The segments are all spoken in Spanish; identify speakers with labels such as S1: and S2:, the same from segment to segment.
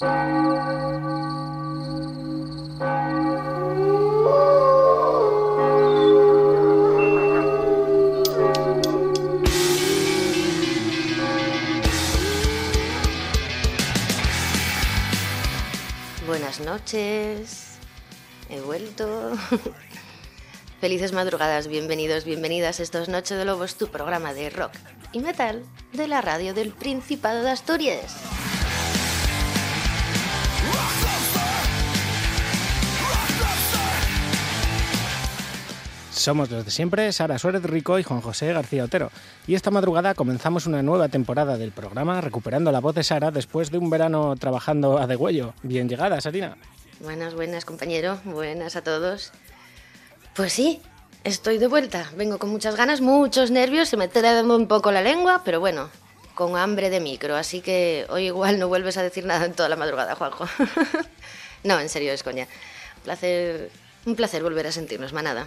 S1: Buenas noches. He vuelto. Felices madrugadas, bienvenidos, bienvenidas. Esto es Noche de Lobos, tu programa de rock y metal de la radio del Principado de Asturias.
S2: Somos los de siempre, Sara Suárez Rico y Juan José García Otero. Y esta madrugada comenzamos una nueva temporada del programa recuperando la voz de Sara después de un verano trabajando a degüello. Bien llegada, Sarina.
S1: Buenas, buenas, compañero. Buenas a todos. Pues sí, estoy de vuelta. Vengo con muchas ganas, muchos nervios, se me traba un poco la lengua, pero bueno, con hambre de micro. Así que hoy igual no vuelves a decir nada en toda la madrugada, Juanjo. no, en serio, es coña. Un placer, un placer volver a sentirnos, manada.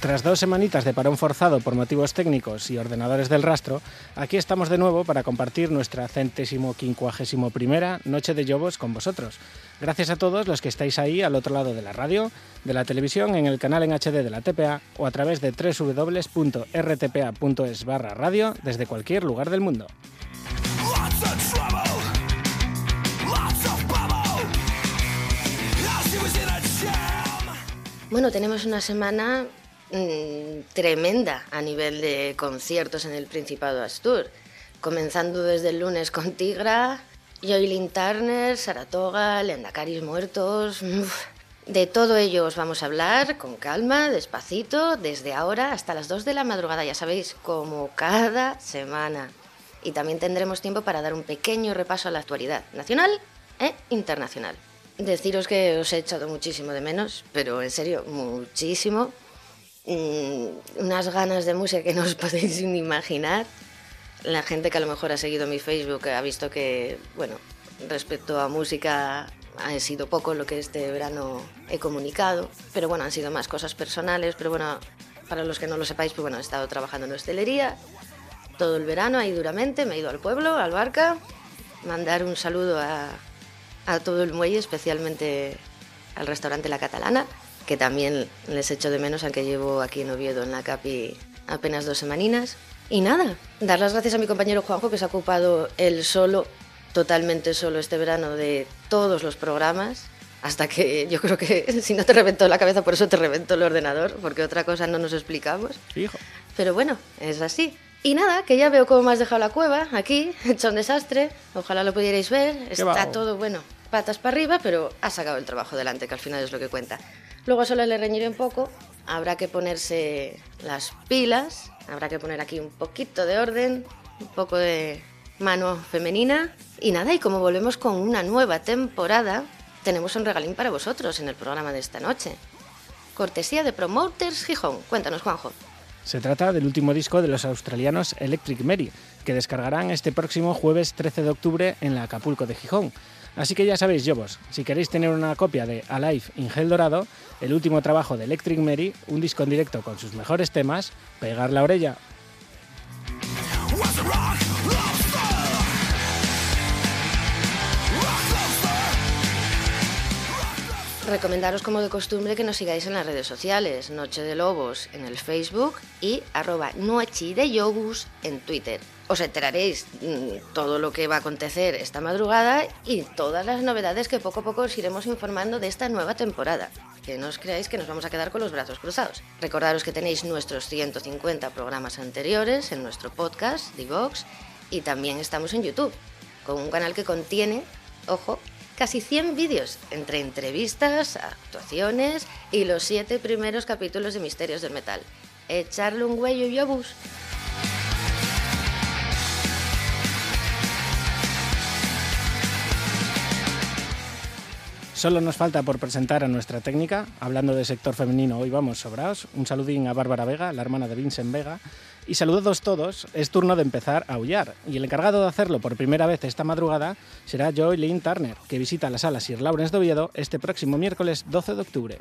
S2: Tras dos semanitas de parón forzado por motivos técnicos y ordenadores del rastro, aquí estamos de nuevo para compartir nuestra centésimo quincuagésimo primera Noche de Lobos con vosotros. Gracias a todos los que estáis ahí al otro lado de la radio, de la televisión, en el canal en HD de la TPA o a través de www.rtpa.es barra radio desde cualquier lugar del mundo.
S1: Bueno, tenemos una semana mmm, tremenda a nivel de conciertos en el Principado Astur. Comenzando desde el lunes con Tigra, Joylin Turner, Saratoga, Lendacaris Muertos. De todo ello os vamos a hablar con calma, despacito, desde ahora hasta las 2 de la madrugada, ya sabéis, como cada semana. Y también tendremos tiempo para dar un pequeño repaso a la actualidad nacional e internacional. Deciros que os he echado muchísimo de menos, pero en serio, muchísimo. Mm, unas ganas de música que no os podéis ni imaginar. La gente que a lo mejor ha seguido mi Facebook ha visto que, bueno, respecto a música ha sido poco lo que este verano he comunicado, pero bueno, han sido más cosas personales, pero bueno, para los que no lo sepáis, pues bueno, he estado trabajando en hostelería todo el verano ahí duramente, me he ido al pueblo, al Barca, mandar un saludo a, a todo el muelle, especialmente al restaurante La Catalana, que también les echo de menos, aunque llevo aquí en Oviedo, en la Capi, apenas dos semaninas. Y nada, dar las gracias a mi compañero Juanjo, que se ha ocupado él solo, totalmente solo este verano, de todos los programas, hasta que yo creo que si no te reventó la cabeza, por eso te reventó el ordenador, porque otra cosa no nos explicamos.
S2: Hijo.
S1: Pero bueno, es así. Y nada, que ya veo cómo me has dejado la cueva aquí, hecho un desastre. Ojalá lo pudierais ver. Está todo, bueno, patas para arriba, pero ha sacado el trabajo delante, que al final es lo que cuenta. Luego solo le reñiré un poco. Habrá que ponerse las pilas. Habrá que poner aquí un poquito de orden, un poco de mano femenina. Y nada, y como volvemos con una nueva temporada, tenemos un regalín para vosotros en el programa de esta noche. Cortesía de Promoters Gijón. Cuéntanos, Juanjo.
S2: Se trata del último disco de los australianos Electric Mary, que descargarán este próximo jueves 13 de octubre en la Acapulco de Gijón. Así que ya sabéis, Yobos, si queréis tener una copia de Alive in Gel Dorado, el último trabajo de Electric Mary, un disco en directo con sus mejores temas, pegar la orella.
S1: Recomendaros como de costumbre que nos sigáis en las redes sociales, Noche de Lobos en el Facebook y arroba Noche de Yogus en Twitter. Os enteraréis mm, todo lo que va a acontecer esta madrugada y todas las novedades que poco a poco os iremos informando de esta nueva temporada. Que no os creáis que nos vamos a quedar con los brazos cruzados. Recordaros que tenéis nuestros 150 programas anteriores en nuestro podcast, Divox, y también estamos en YouTube, con un canal que contiene, ojo, casi 100 vídeos entre entrevistas, actuaciones y los 7 primeros capítulos de Misterios del Metal. Echarle un huello y obús.
S2: Solo nos falta por presentar a nuestra técnica. Hablando de sector femenino, hoy vamos sobraos. Un saludín a Bárbara Vega, la hermana de Vincent Vega. Y saludados todos, es turno de empezar a aullar. Y el encargado de hacerlo por primera vez esta madrugada será Joy Lynn Turner, que visita la sala Sir Lawrence de Oviedo este próximo miércoles 12 de octubre.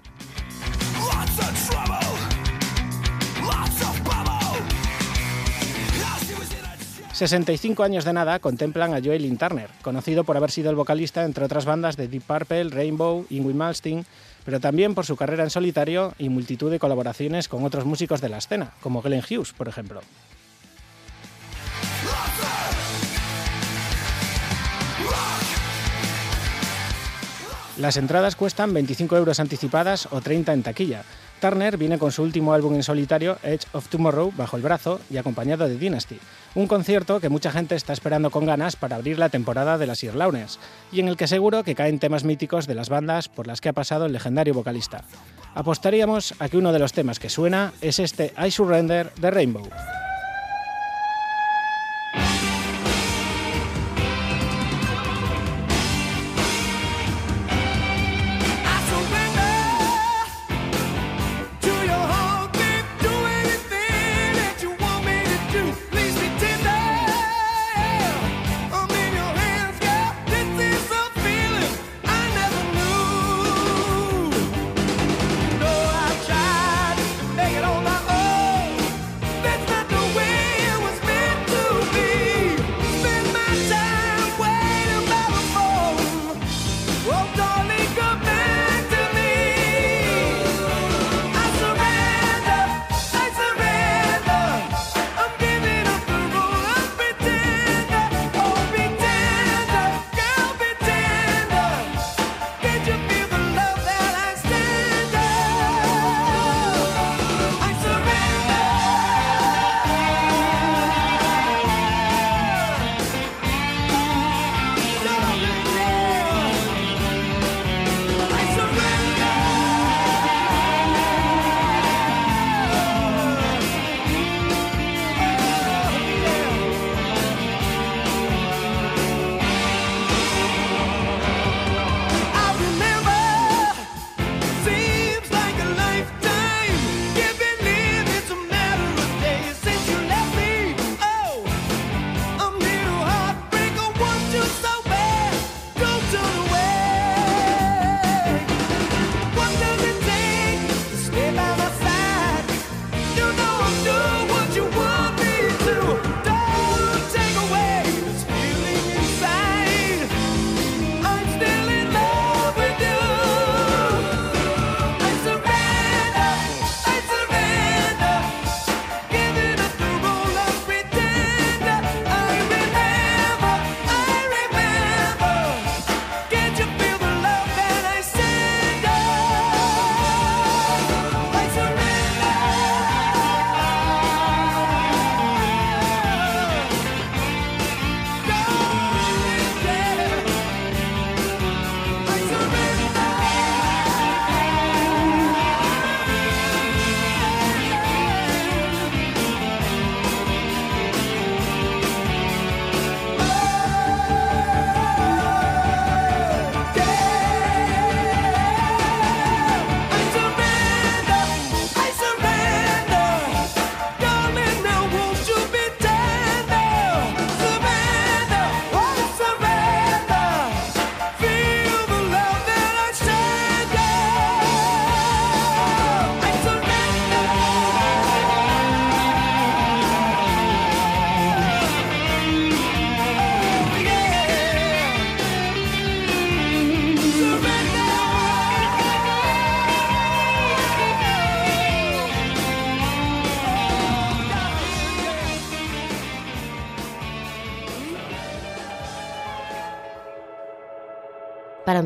S3: 65 años de nada contemplan a Joel Turner, conocido por haber sido el vocalista entre otras bandas de Deep Purple, Rainbow, Ingrid Malmsteen, pero también por su carrera en solitario y multitud de colaboraciones con otros músicos de la escena, como Glenn Hughes, por ejemplo. Las entradas cuestan 25 euros anticipadas o 30 en taquilla. Turner viene con su último álbum en solitario, Edge of Tomorrow, bajo el brazo y acompañado de Dynasty, un concierto que mucha gente está esperando con ganas para abrir la temporada de las Irlaunes, y en el que seguro que caen temas míticos de las bandas por las que ha pasado el legendario vocalista. Apostaríamos a que uno de los temas que suena es este I Surrender de Rainbow.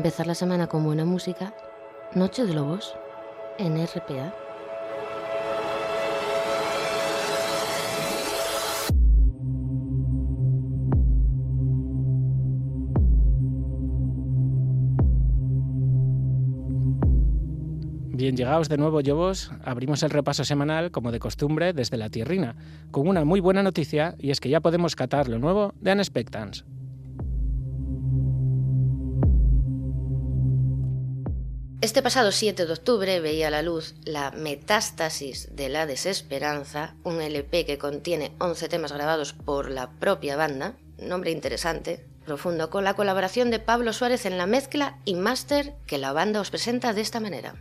S1: Empezar la semana con buena música, Noche de Lobos en RPA.
S3: Bien, llegados de nuevo, Lobos, abrimos el repaso semanal, como de costumbre, desde la tierrina, con una muy buena noticia, y es que ya podemos catar lo nuevo de Unexpectance.
S1: Este pasado 7 de octubre veía la luz La Metástasis de la Desesperanza, un LP que contiene 11 temas grabados por la propia banda, nombre interesante, profundo, con la colaboración de Pablo Suárez en la mezcla y máster que la banda os presenta de esta manera.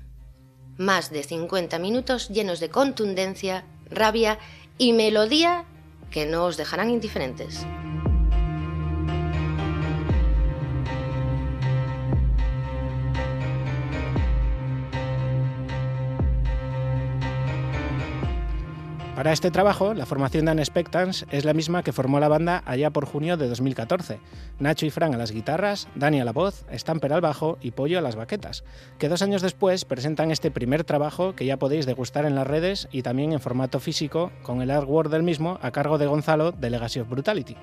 S1: Más de 50 minutos llenos de contundencia, rabia y melodía que no os dejarán indiferentes.
S4: Para este trabajo, la formación de Unexpectants es la misma que formó la banda allá por junio de 2014. Nacho y Fran a las guitarras, Dani a la voz, Stamper al bajo y Pollo a las baquetas, que dos años después presentan este primer trabajo que ya podéis degustar en las redes y también en formato físico con el artwork del mismo a cargo de Gonzalo de Legacy of Brutality.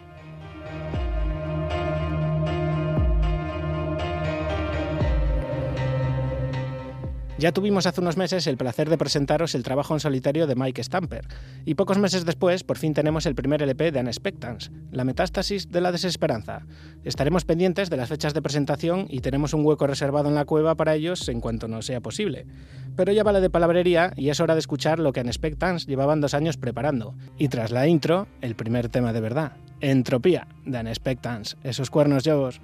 S4: Ya tuvimos hace unos meses el placer de presentaros el trabajo en solitario de Mike Stamper, y pocos meses después por fin tenemos el primer LP de Unexpectance, La metástasis de la desesperanza. Estaremos pendientes de las fechas de presentación y tenemos un hueco reservado en la cueva para ellos en cuanto nos sea posible. Pero ya vale de palabrería y es hora de escuchar lo que Unexpectance llevaban dos años preparando. Y tras la intro, el primer tema de verdad, Entropía, de Unexpectance. Esos cuernos llovos.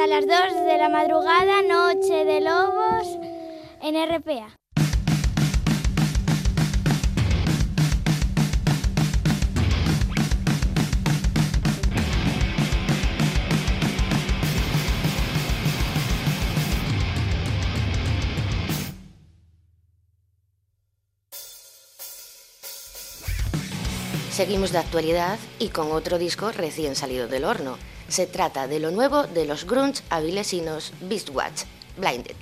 S5: Hasta las 2 de la madrugada, Noche de Lobos, en RPA.
S1: Seguimos de actualidad y con otro disco recién salido del horno. Se trata de lo nuevo de los grunge avilesinos Beastwatch, Blinded.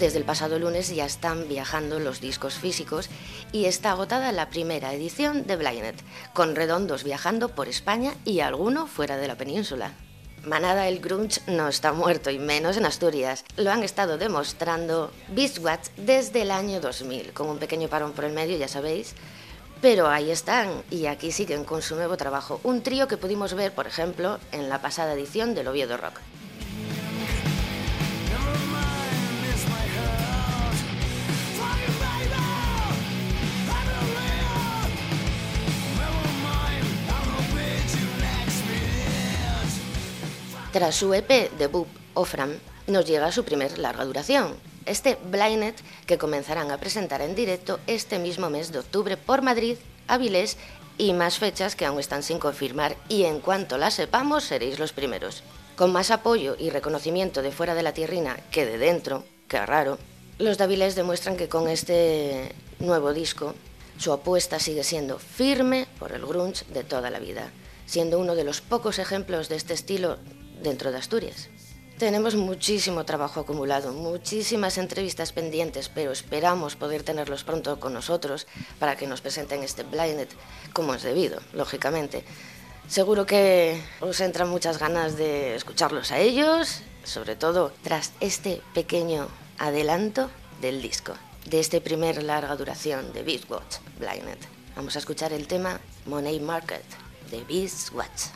S1: Desde el pasado lunes ya están viajando los discos físicos y está agotada la primera edición de Blinded, con redondos viajando por España y alguno fuera de la península. Manada el grunge no está muerto y menos en Asturias. Lo han estado demostrando Beastwatch desde el año 2000, con un pequeño parón por el medio, ya sabéis. Pero ahí están y aquí siguen con su nuevo trabajo, un trío que pudimos ver, por ejemplo, en la pasada edición del Oviedo Rock. Tras su EP debut, Ofram, nos llega su primer larga duración, este Blinded que comenzarán a presentar en directo este mismo mes de octubre por Madrid, Avilés y más fechas que aún están sin confirmar y en cuanto las sepamos seréis los primeros. Con más apoyo y reconocimiento de fuera de la tierrina que de dentro, que raro, los Daviles demuestran que con este nuevo disco su apuesta sigue siendo firme por el grunge de toda la vida, siendo uno de los pocos ejemplos de este estilo dentro de Asturias. Tenemos muchísimo trabajo acumulado, muchísimas entrevistas pendientes, pero esperamos poder tenerlos pronto con nosotros para que nos presenten este Blinded como es debido, lógicamente. Seguro que os entran muchas ganas de escucharlos a ellos, sobre todo tras este pequeño adelanto del disco, de este primer larga duración de Beastwatch, Blinded. Vamos a escuchar el tema Money Market de Beastwatch.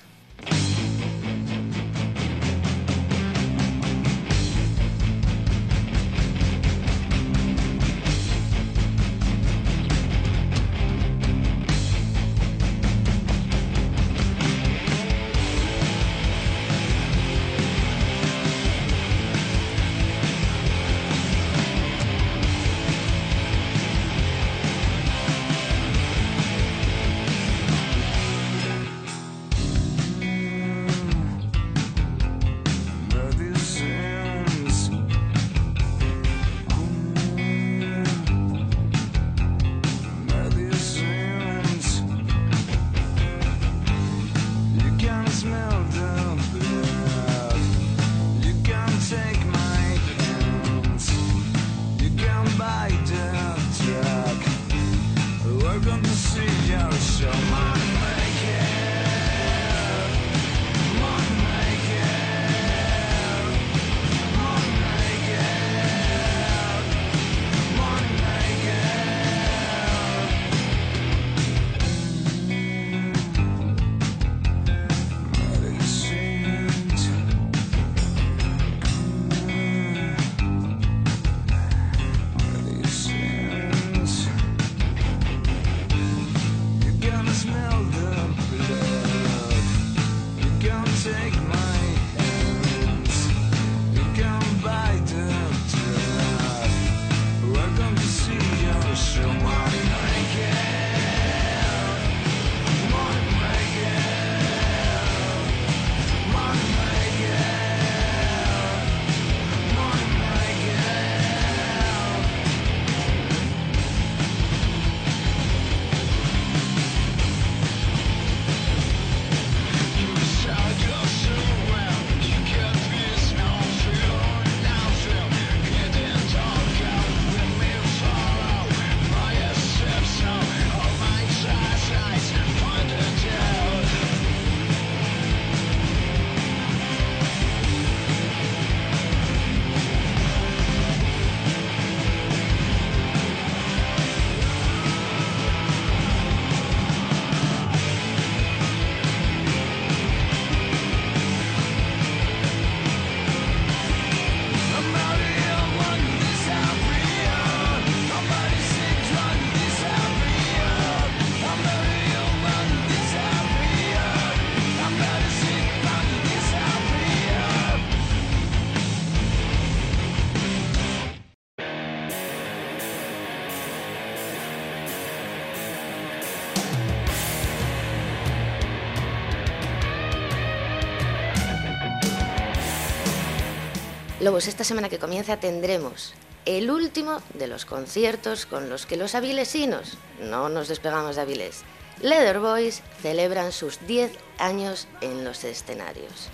S1: Lobos, esta semana que comienza tendremos el último de los conciertos con los que los avilesinos, no nos despegamos de Avilés, Leather Boys celebran sus 10 años en los escenarios.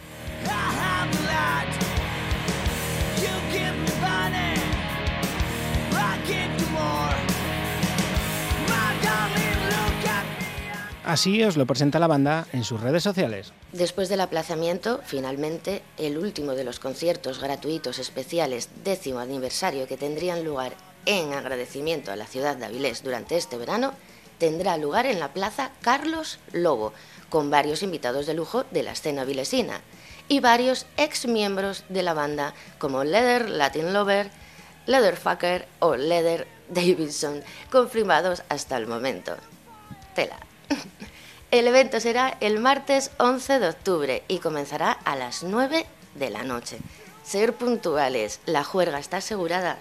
S3: Así os lo presenta la banda en sus redes sociales.
S1: Después del aplazamiento, finalmente, el último de los conciertos gratuitos especiales décimo aniversario que tendrían lugar en agradecimiento a la ciudad de Avilés durante este verano, tendrá lugar en la Plaza Carlos Lobo, con varios invitados de lujo de la escena avilesina y varios ex miembros de la banda como Leather Latin Lover, Leatherfucker o Leather Davidson, confirmados hasta el momento. Tela. El evento será el martes 11 de octubre y comenzará a las 9 de la noche. Ser puntuales, la juerga está asegurada.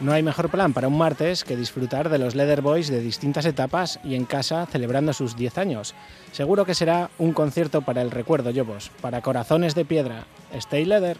S3: No hay mejor plan para un martes que disfrutar de los Leather Boys de distintas etapas y en casa celebrando sus 10 años. Seguro que será un concierto para el recuerdo, Yobos, para corazones de piedra. Stay Leather.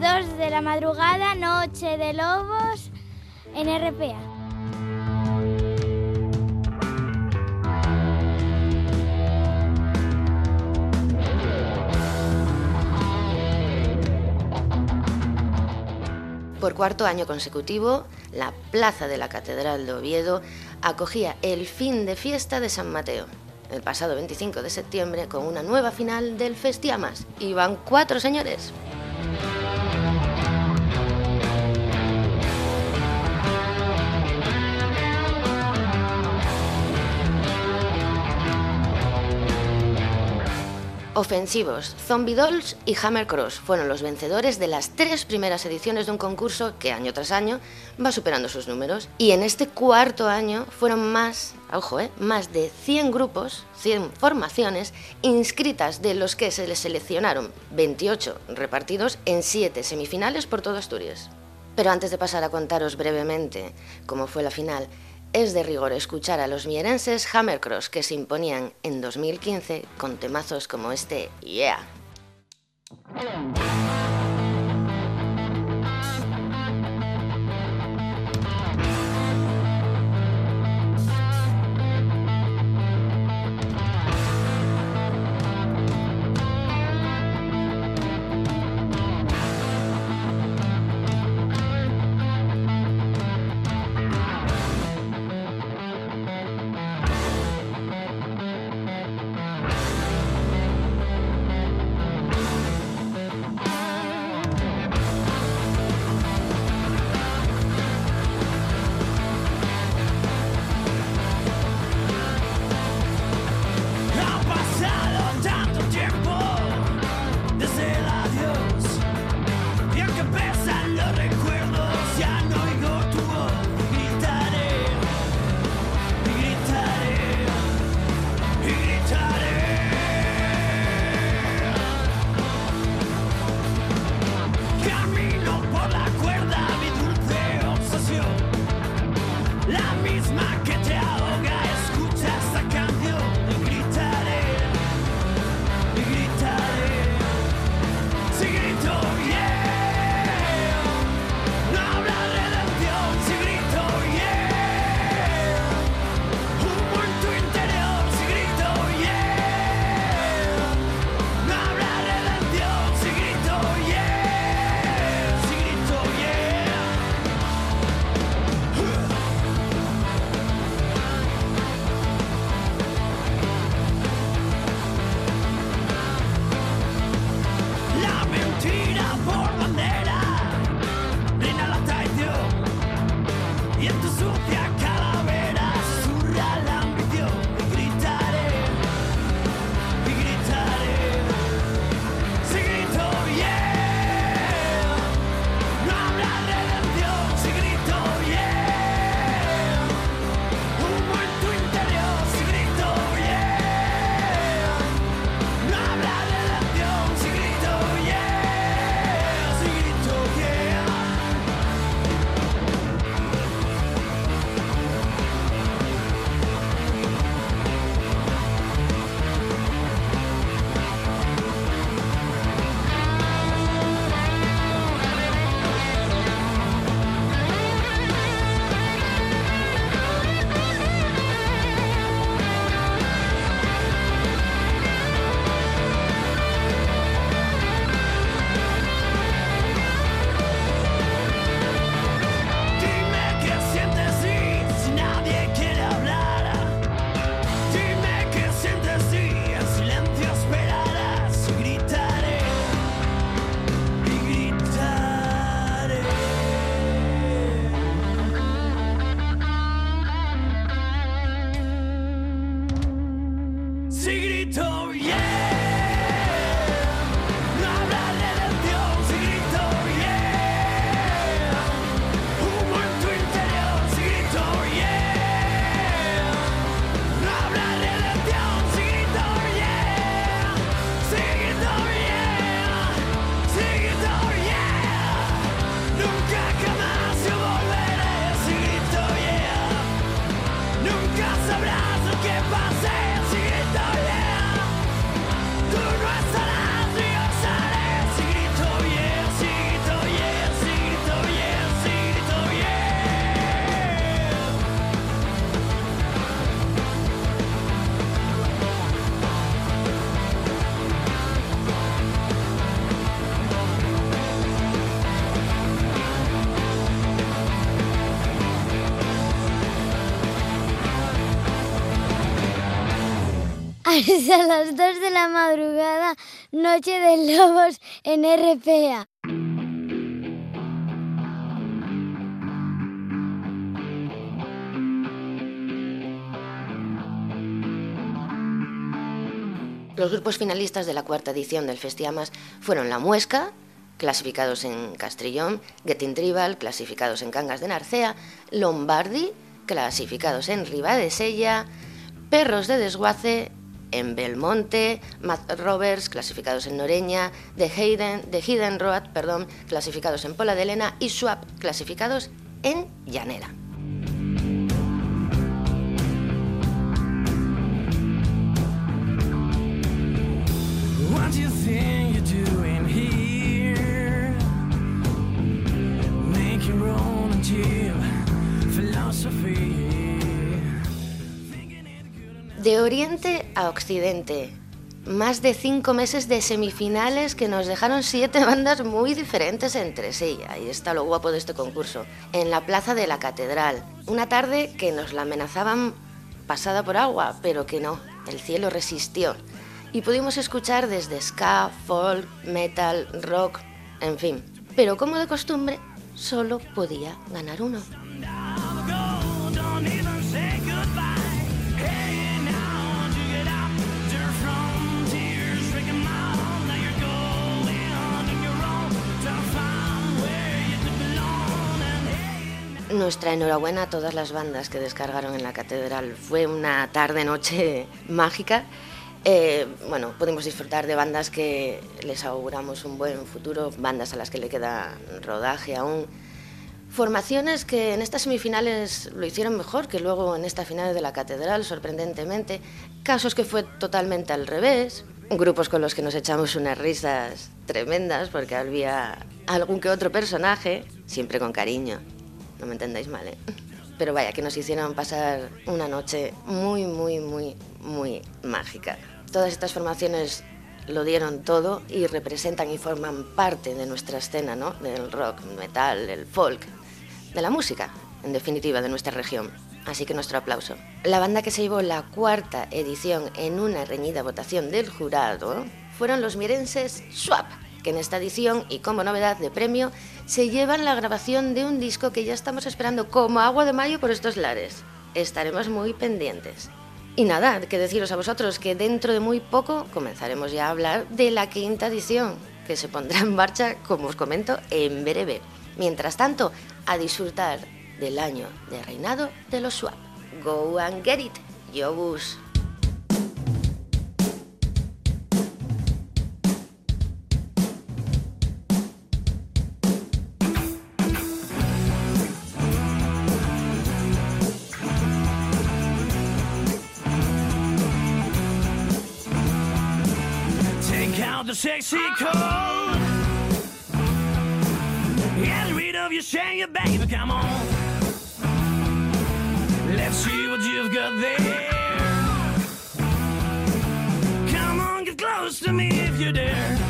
S6: Las 2 de la madrugada, Noche de Lobos en RPA.
S7: Por cuarto año consecutivo, la Plaza de la Catedral de Oviedo acogía el fin de fiesta de San Mateo, el pasado 25 de septiembre, con una nueva final del Festiamas. Y van cuatro señores. Ofensivos, Zombie Dolls y Hammer Cross fueron los vencedores de las tres primeras ediciones de un concurso que año tras año va superando sus números. Y en este cuarto año fueron más, ojo, eh, más de 100 grupos, 100 formaciones inscritas de los que se les seleccionaron 28 repartidos en 7 semifinales por todo Asturias. Pero antes de pasar a contaros brevemente cómo fue la final, es de rigor escuchar a los mierenses Hammercross que se imponían en 2015 con temazos como este Yeah.
S5: hasta las 2 de la madrugada, Noche de Lobos en RPA.
S1: Los grupos finalistas de la cuarta edición del Festiamas fueron La Muesca, clasificados en Castrillón, Getting Tribal, clasificados en Cangas de Narcea, Lombardi, clasificados en Sella, Perros de Desguace en Belmonte, Matt Roberts, clasificados en Noreña, The Hidden, The Hidden Road, perdón, clasificados en Pola de Elena y Swap, clasificados en Llanera. De Oriente a Occidente, más de cinco meses de semifinales que nos dejaron siete bandas muy diferentes entre sí. Ahí está lo guapo de este concurso. En la plaza de la catedral. Una tarde que nos la amenazaban pasada por agua, pero que no, el cielo resistió. Y pudimos escuchar desde ska, folk, metal, rock, en fin. Pero como de costumbre, solo podía ganar uno. Nuestra enhorabuena a todas las bandas que descargaron en la catedral. Fue una tarde-noche mágica. Eh, bueno, pudimos disfrutar de bandas que les auguramos un buen futuro, bandas a las que le queda rodaje aún. Formaciones que en estas semifinales lo hicieron mejor que luego en esta final de la catedral, sorprendentemente. Casos que fue totalmente al revés. Grupos con los que nos echamos unas risas tremendas porque había algún que otro personaje, siempre con cariño no me entendáis mal, ¿eh? Pero vaya, que nos hicieron pasar una noche muy, muy, muy, muy mágica. Todas estas formaciones lo dieron todo y representan y forman parte de nuestra escena, ¿no? Del rock, metal, el folk, de la música, en definitiva, de nuestra región. Así que nuestro aplauso. La banda que se llevó la cuarta edición en una reñida votación del jurado fueron los mirenses Swap, que en esta edición, y como novedad de premio, se llevan la grabación de un disco que ya estamos esperando como agua de mayo por estos lares. Estaremos muy pendientes. Y nada, que deciros a vosotros que dentro de muy poco comenzaremos ya a hablar de la quinta edición, que se pondrá en marcha, como os comento, en breve. Mientras tanto, a disfrutar del año de reinado de los Swap. Go and get it, Yobus. Sexy cold. Get rid of your shame, baby, come on. Let's see what you've got there. Come on, get close to me if you dare.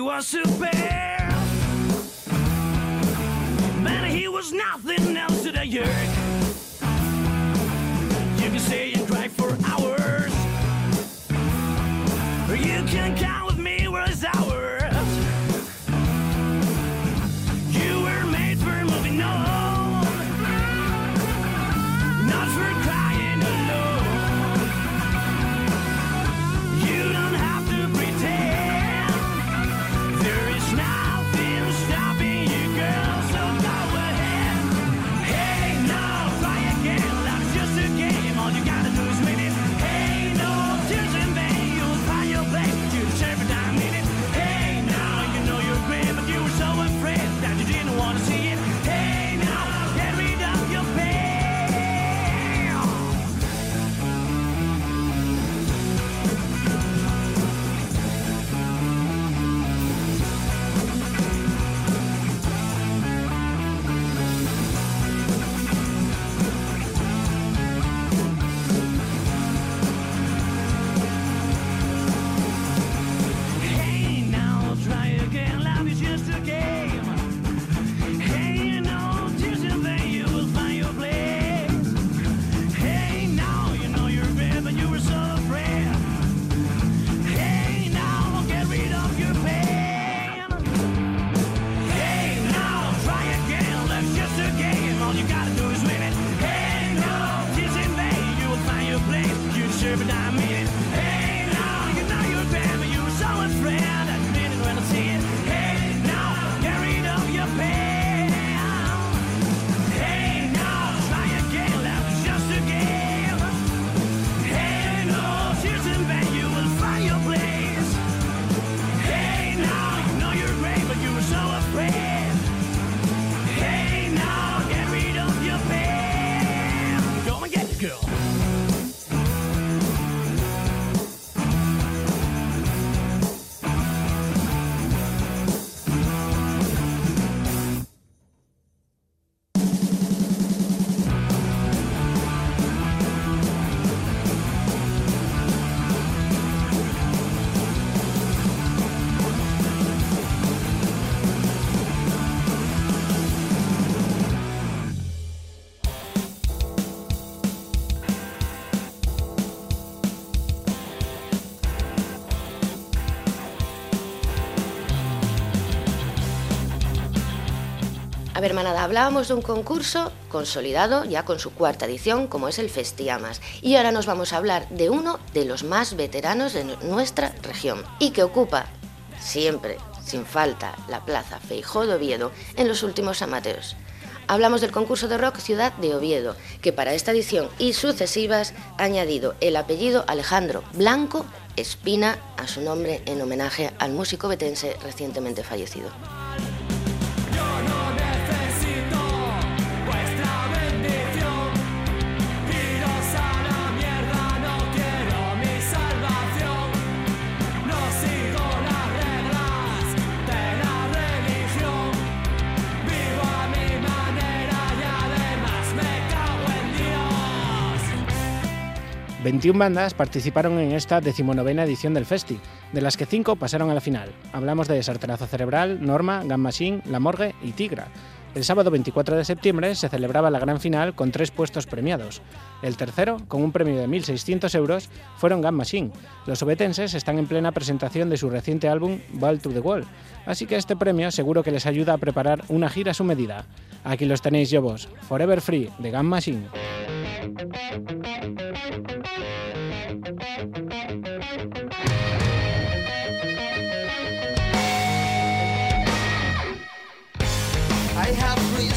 S1: Was super. Man, he was nothing else to the yerk. You can say you cried for hours, or you can count A ver, manada, hablábamos de un concurso consolidado ya con su cuarta edición, como es el Festiamas. Y ahora nos vamos a hablar de uno de los más veteranos de nuestra región y que ocupa siempre, sin falta, la plaza Feijó de Oviedo en los últimos amateos. Hablamos del concurso de rock Ciudad de Oviedo, que para esta edición y sucesivas ha añadido el apellido Alejandro Blanco Espina a su nombre en homenaje al músico betense recientemente fallecido.
S2: ...21 bandas participaron en esta decimonovena edición del Festi, de las que 5 pasaron a la final. Hablamos de Sartenazo Cerebral, Norma, Gun Machine, La Morgue y Tigra. El sábado 24 de septiembre se celebraba la gran final con tres puestos premiados. El tercero, con un premio de 1.600 euros, fueron Gun Machine. Los obetenses están en plena presentación de su reciente álbum Ball to the Wall, así que este premio seguro que les ayuda a preparar una gira a su medida. Aquí los tenéis, yo vos, Forever Free, de Gun Machine. I have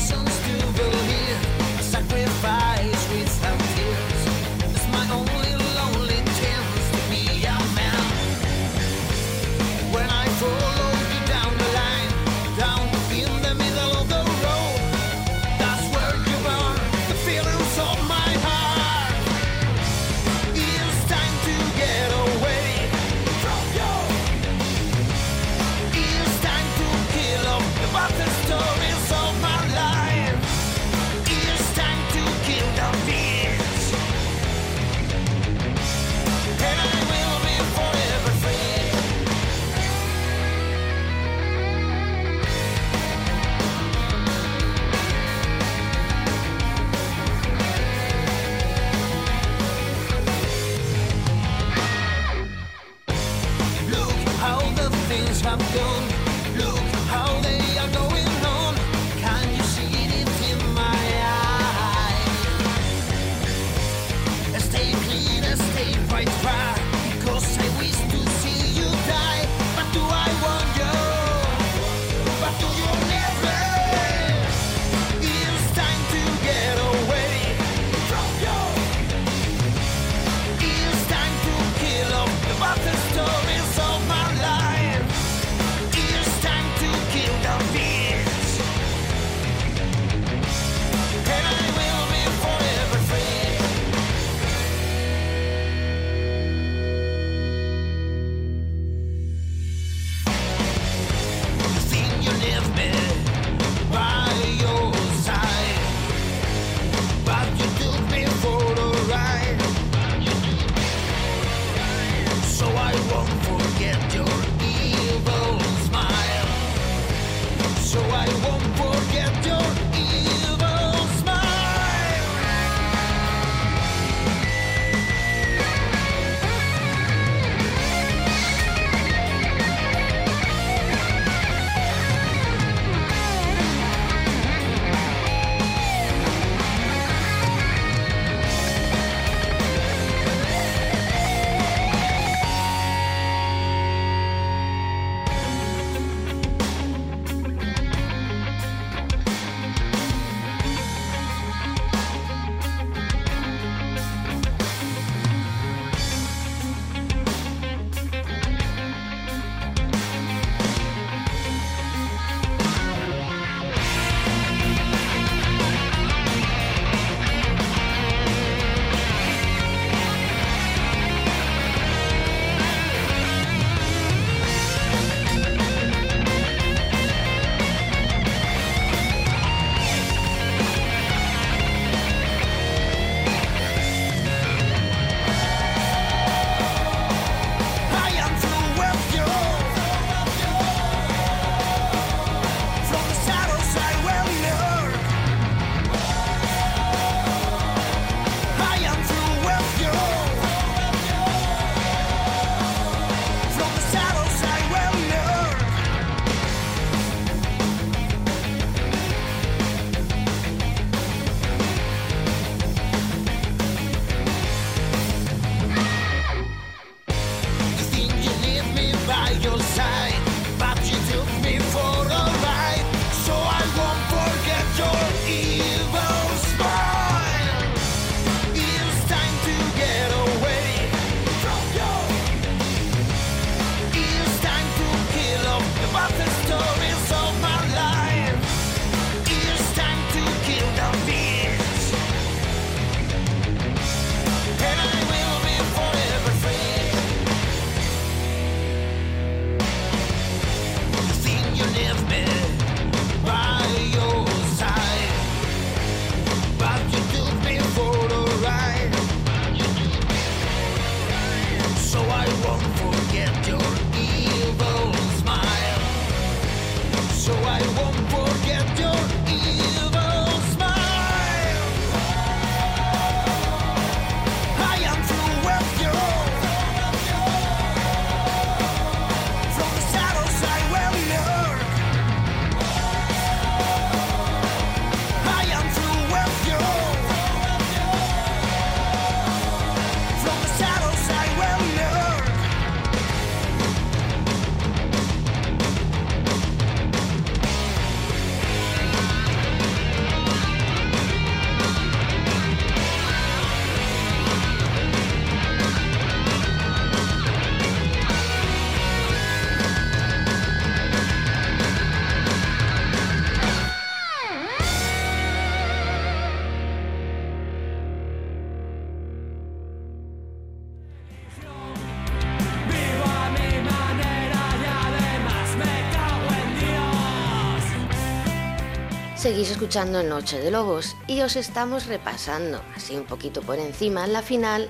S1: Seguís escuchando Noche de Lobos y os estamos repasando, así un poquito por encima, la final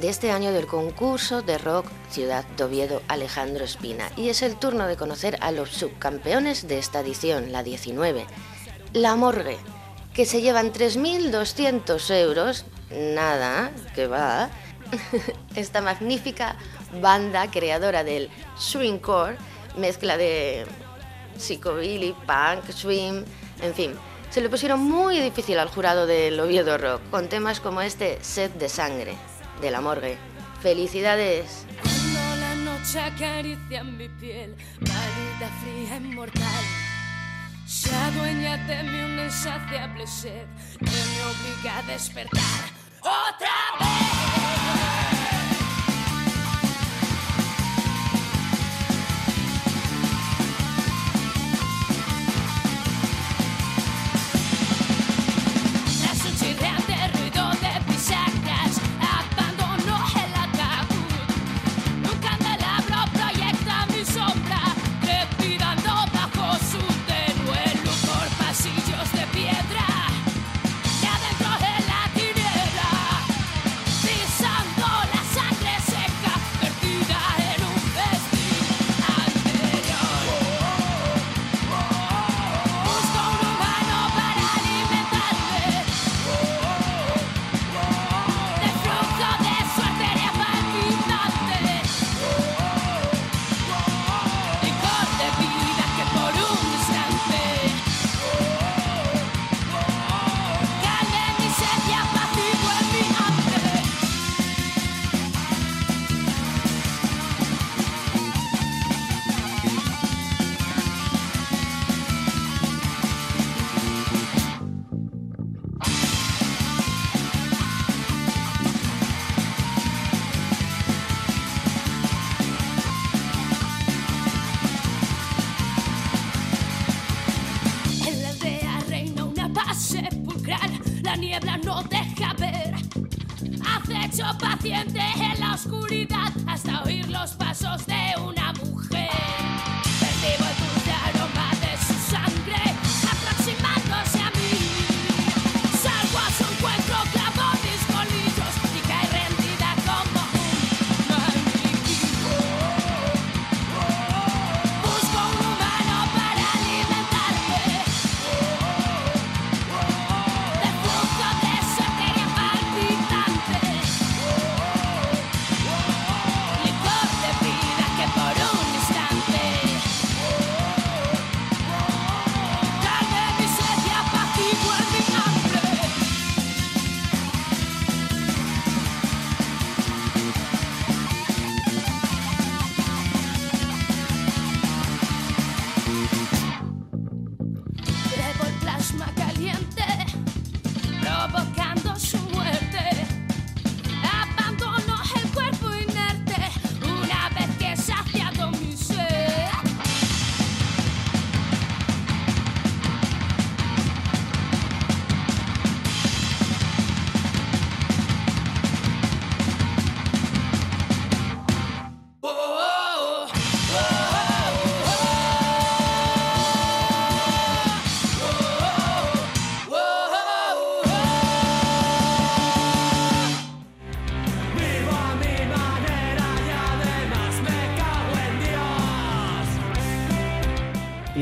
S1: de este año del concurso de rock Ciudad de Oviedo Alejandro Espina. Y es el turno de conocer a los subcampeones de esta edición, la 19, La Morgue, que se llevan 3.200 euros, nada, que va, esta magnífica banda creadora del swingcore, mezcla de psicobilly, punk, swing, en fin. Se le pusieron muy difícil al jurado del Oviedo Rock, con temas como este Sed de Sangre, de la morgue. ¡Felicidades!
S8: Cuando la noche acaricia mi piel, pálida, fría, inmortal, se adueña de mí una insaciable sed que me obliga a despertar otra vez.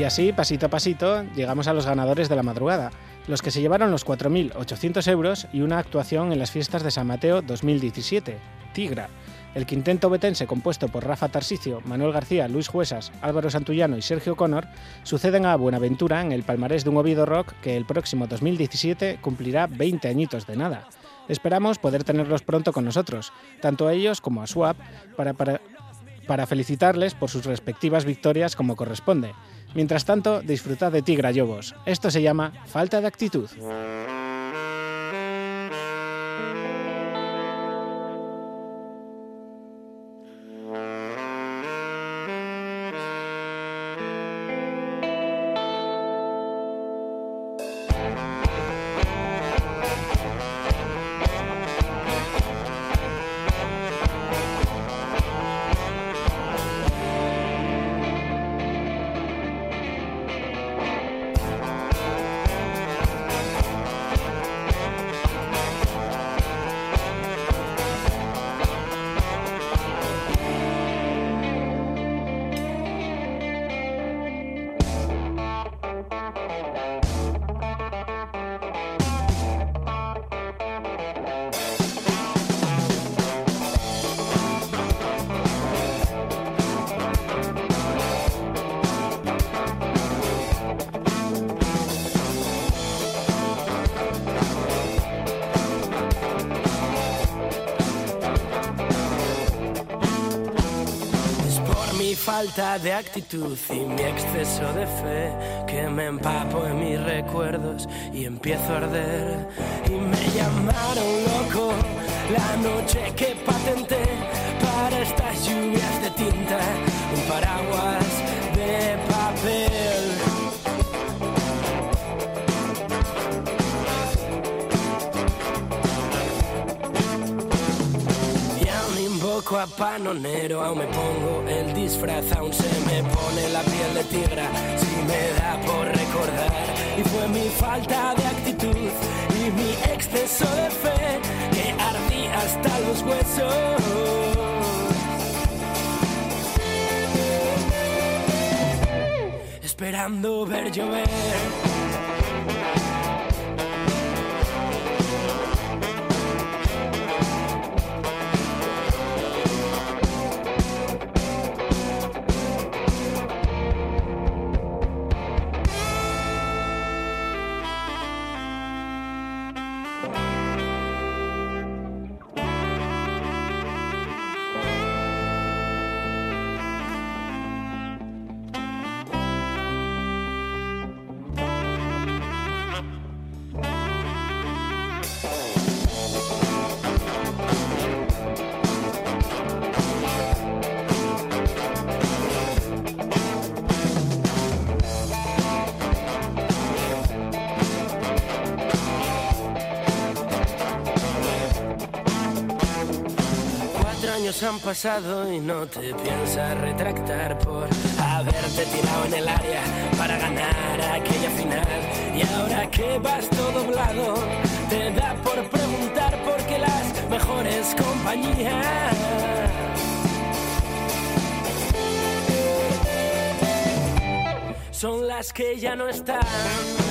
S2: Así, pasito a pasito, llegamos a los ganadores de la madrugada, los que se llevaron los 4.800 euros y una actuación en las fiestas de San Mateo 2017, Tigra. El quinteto betense compuesto por Rafa Tarsicio, Manuel García, Luis Juesas, Álvaro Santullano y Sergio Connor suceden a Buenaventura en el palmarés de un Oviedo Rock que el próximo 2017 cumplirá 20 añitos de nada. Esperamos poder tenerlos pronto con nosotros, tanto a ellos como a Swap, para, para, para felicitarles por sus respectivas victorias como corresponde. Mientras tanto, disfrutad de Tigra Lobos. Esto se llama falta de actitud.
S7: Falta de actitud y mi exceso de fe que me empapo en mis recuerdos y empiezo a arder. Y me llamaron loco la noche que patenté para estas lluvias de tinta, a panonero, aún me pongo el disfraz, aún se me pone la piel de tigra, si me da por recordar. Y fue mi falta de actitud y mi exceso de fe que ardí hasta los huesos. Esperando ver llover. Han pasado y no te piensas retractar por haberte tirado en el área para ganar aquella final. Y ahora que vas todo doblado, te da por preguntar por qué las mejores compañías. Son las que ya no están.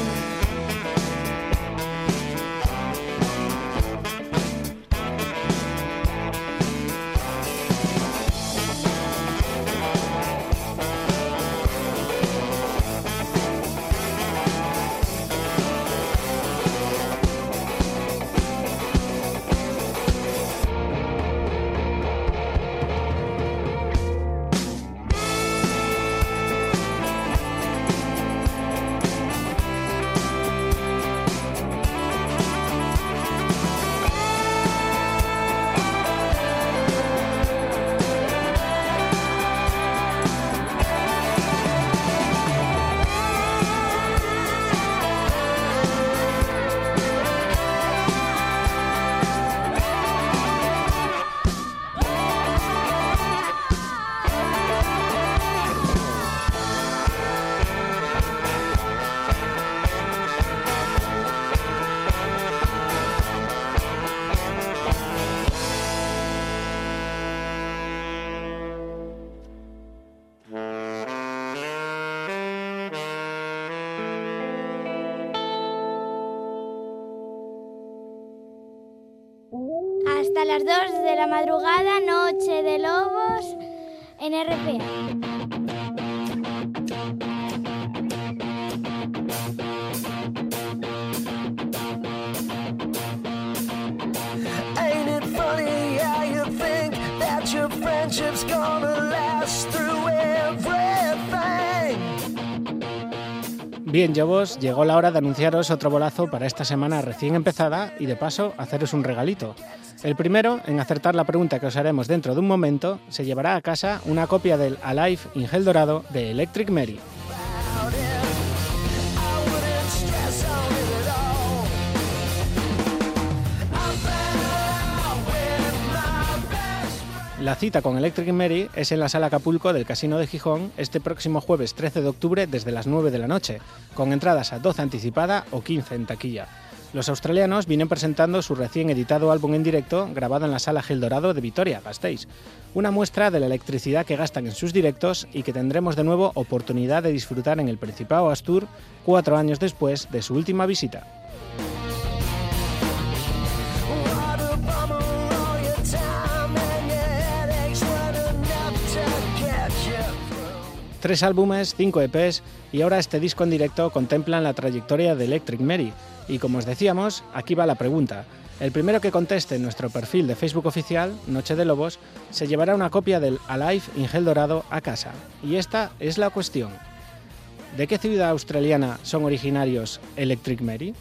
S2: Bien, vos llegó la hora de anunciaros otro bolazo para esta semana recién empezada y de paso haceros un regalito. El primero, en acertar la pregunta que os haremos dentro de un momento, se llevará a casa una copia del Alive in Gel Dorado de Electric Mary. La cita con Electric Mary es en la sala Acapulco del Casino de Gijón este próximo jueves 13 de octubre desde las 9 de la noche, con entradas a 12 anticipada o 15 en taquilla. Los australianos vienen presentando su recién editado álbum en directo grabado en la sala Gel Dorado de Vitoria, Gasteiz. Una muestra de la electricidad que gastan en sus directos y que tendremos de nuevo oportunidad de disfrutar en el Principado Astur cuatro años después de su última visita. Tres álbumes, cinco EPs y ahora este disco en directo contemplan la trayectoria de Electric Mary. Y como os decíamos, aquí va la pregunta. El primero que conteste en nuestro perfil de Facebook oficial, Noche de Lobos, se llevará una copia del Alive Ingel Dorado a casa. Y esta es la cuestión. ¿De qué ciudad australiana son originarios Electric Mary?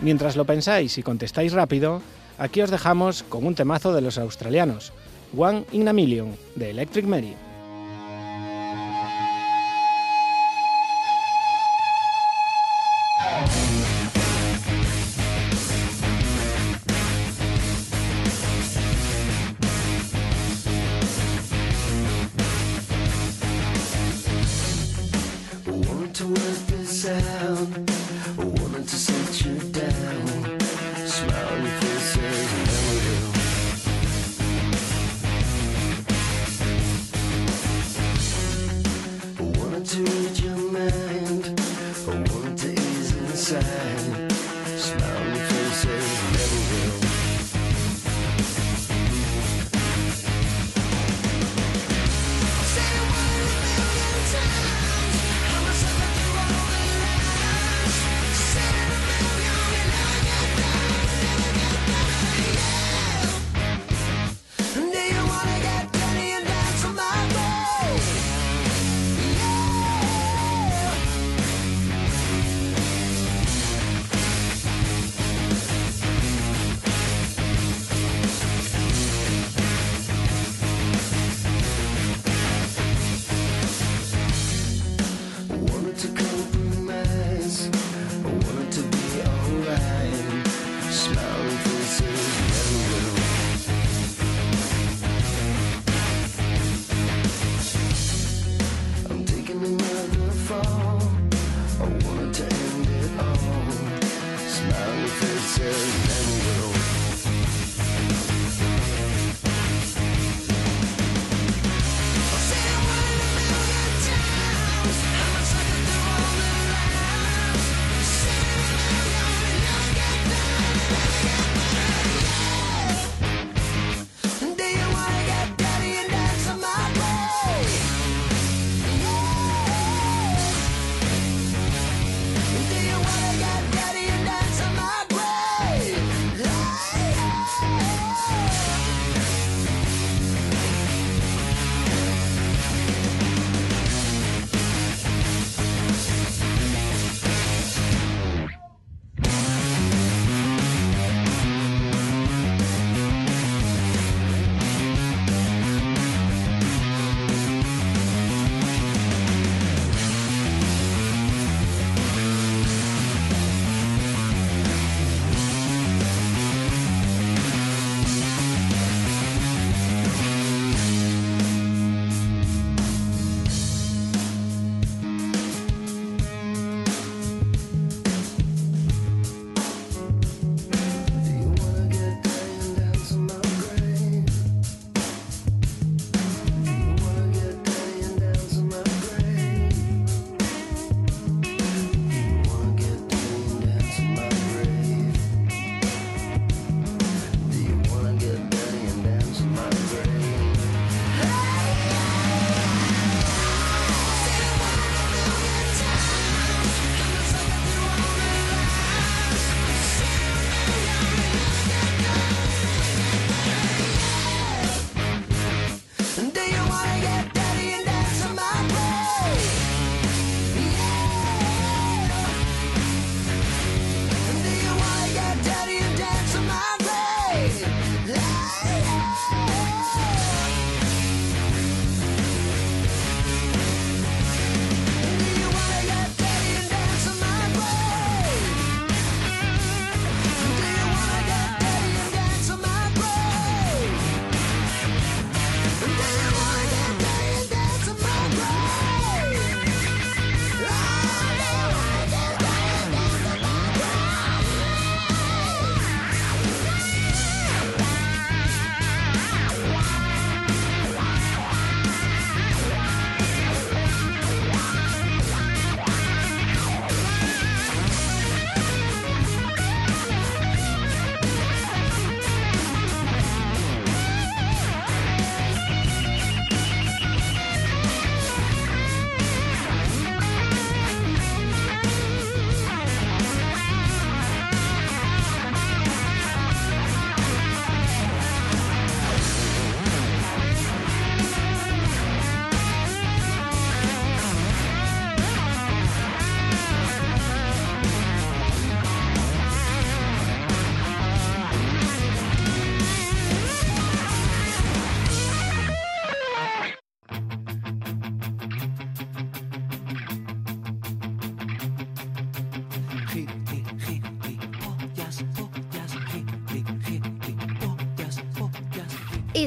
S2: Mientras lo pensáis y contestáis rápido, aquí os dejamos con un temazo de los australianos, One in a Million, de Electric Mary.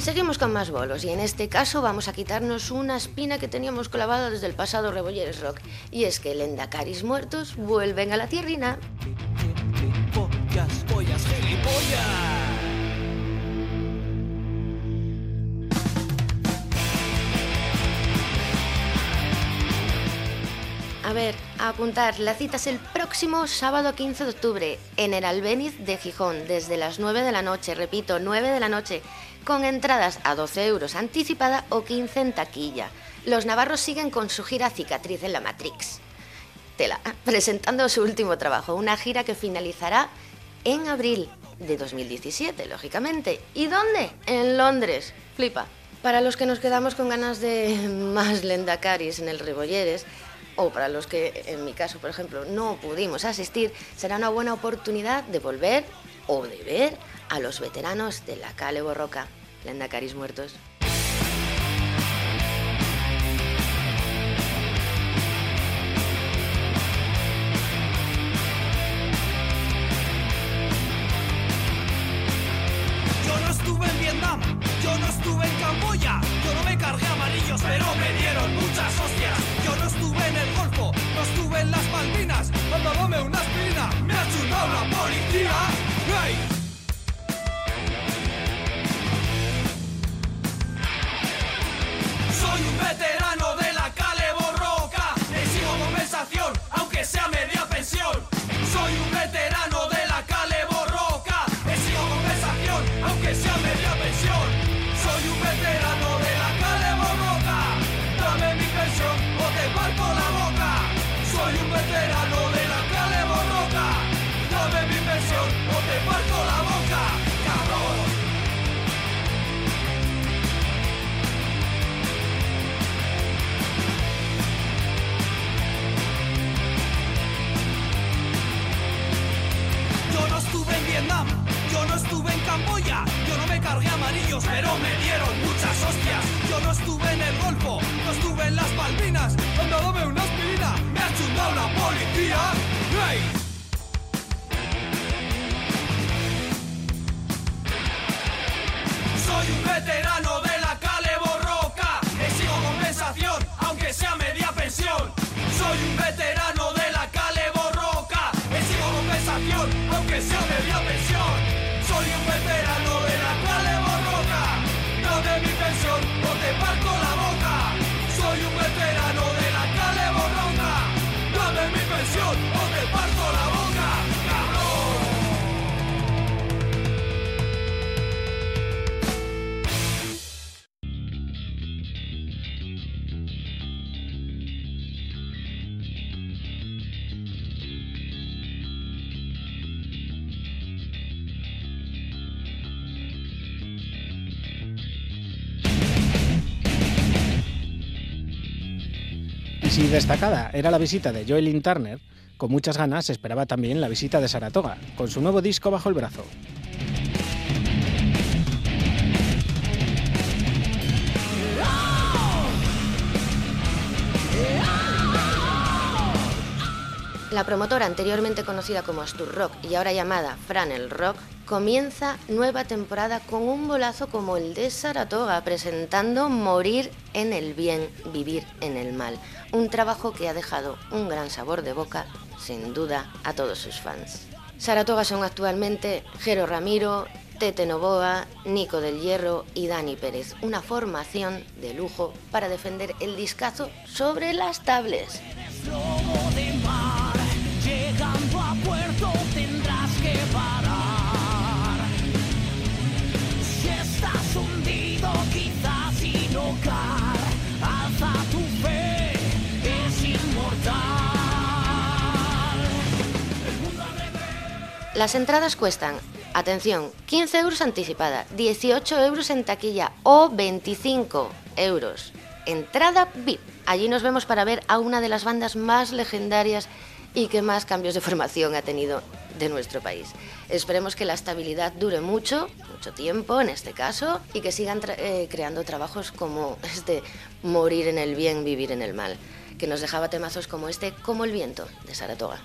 S1: Seguimos con más bolos, y en este caso vamos a quitarnos una espina que teníamos clavada desde el pasado Rebolleres Rock, y es que Lendacaris muertos vuelven a la tierrina. A ver, a apuntar, la cita es el próximo sábado 15 de octubre en el Albéniz de Gijón, desde las 9 de la noche, repito, 9 de la noche, con entradas a 12 euros anticipada o 15 en taquilla. Los navarros siguen con su gira Cicatriz en la Matrix. Tela, presentando su último trabajo, una gira que finalizará en abril de 2017, lógicamente. ¿Y dónde? En Londres. Flipa. Para los que nos quedamos con ganas de más lendacaris en el Rebolleres, o para los que, en mi caso, por ejemplo, no pudimos asistir, será una buena oportunidad de volver o de ver a los veteranos de la Cale Borroca, lendacaris muertos.
S4: Yo no estuve en Vietnam, yo no estuve en Camboya, yo no me cargué amarillos, pero me dieron muchas hostias. Yo no estuve en el Golfo, no estuve en las Malvinas, anda dame una aspirina, me ha chutado la policía. ¡Hey! Soy un veterano de la Cale Borroca, exijo compensación, aunque sea media no estuve en Camboya, yo no me cargué amarillos, pero me dieron muchas hostias. Yo no estuve en el Golfo, no estuve en las Malvinas, anda dame una aspirina, me ha chutado la policía. Soy un veterano de la Cale Borroca, exijo compensación, aunque sea media pensión. Soy un veterano
S2: si destacada era la visita de Joelin Turner, con muchas ganas esperaba también la visita de Saratoga, con su nuevo disco bajo el brazo.
S1: La promotora anteriormente conocida como Astur Rock y ahora llamada Franel Rock comienza nueva temporada con un bolazo como el de Saratoga presentando Morir en el bien, vivir en el mal. Un trabajo que ha dejado un gran sabor de boca, sin duda, a todos sus fans. Saratoga son actualmente Jero Ramiro, Tete Novoa, Nico del Hierro y Dani Pérez. Una formación de lujo para defender el discazo sobre las tablets. Las entradas cuestan, atención, 15 euros anticipada, 18 euros en taquilla o 25 euros. Entrada VIP. Allí nos vemos para ver a una de las bandas más legendarias y que más cambios de formación ha tenido de nuestro país. Esperemos que la estabilidad dure mucho, mucho tiempo en este caso, y que sigan eh, creando trabajos como este Morir en el bien, vivir en el mal, que nos dejaba temazos como este, como el viento, de Saratoga.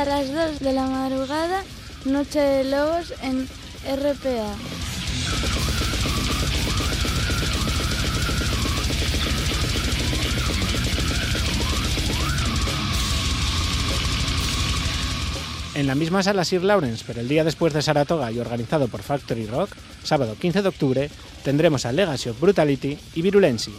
S5: Hasta las 2 de la madrugada, Noche de Lobos en RPA.
S2: En la misma sala Sir Lawrence, pero el día después de Saratoga y organizado por Factory Rock, sábado 15 de octubre, tendremos a Legacy of Brutality y Virulency.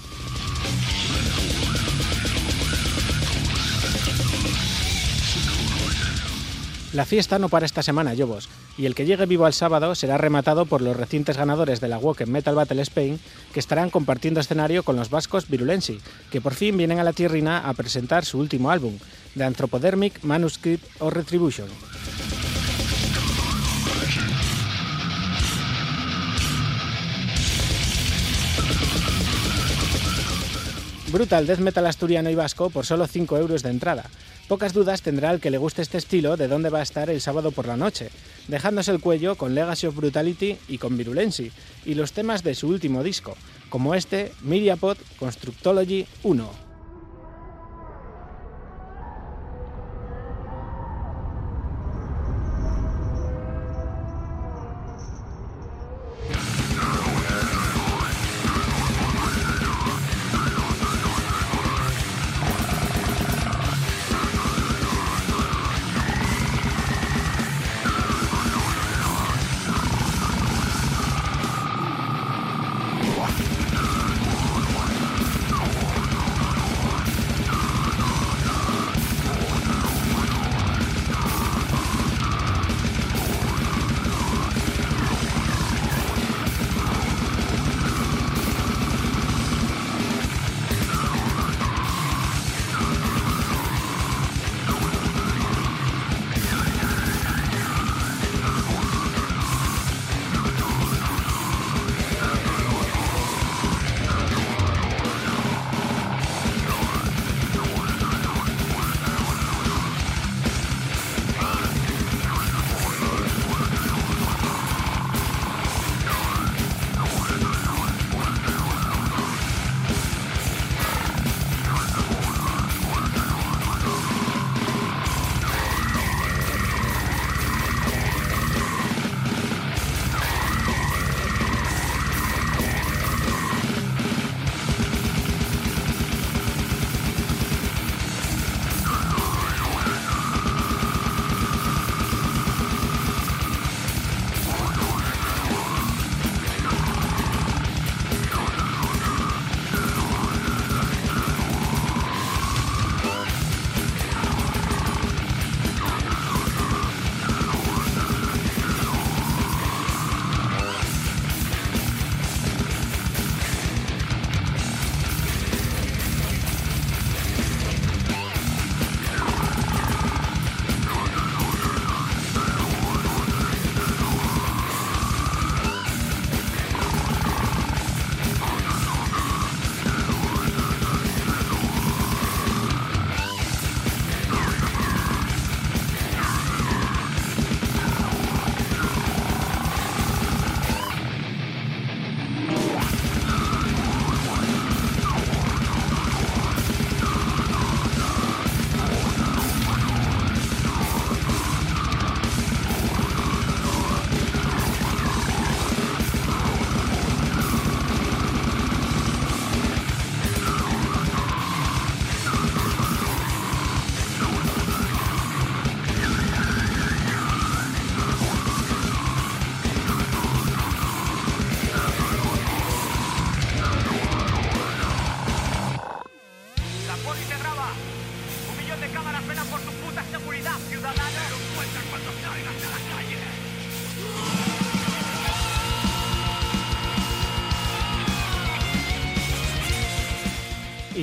S2: La fiesta no para esta semana, Yobos, y el que llegue vivo al sábado será rematado por los recientes ganadores de la Woken Metal Battle Spain, que estarán compartiendo escenario con los vascos Virulensi, que por fin vienen a la tierrina a presentar su último álbum, The Anthropodermic Manuscript of Retribution. Brutal Death Metal asturiano y vasco por solo 5 euros de entrada. Pocas dudas tendrá el que le guste este estilo de dónde va a estar el sábado por la noche, dejándose el cuello con Legacy of Brutality y con Virulency, y los temas de su último disco, como este Mediapod Constructology 1.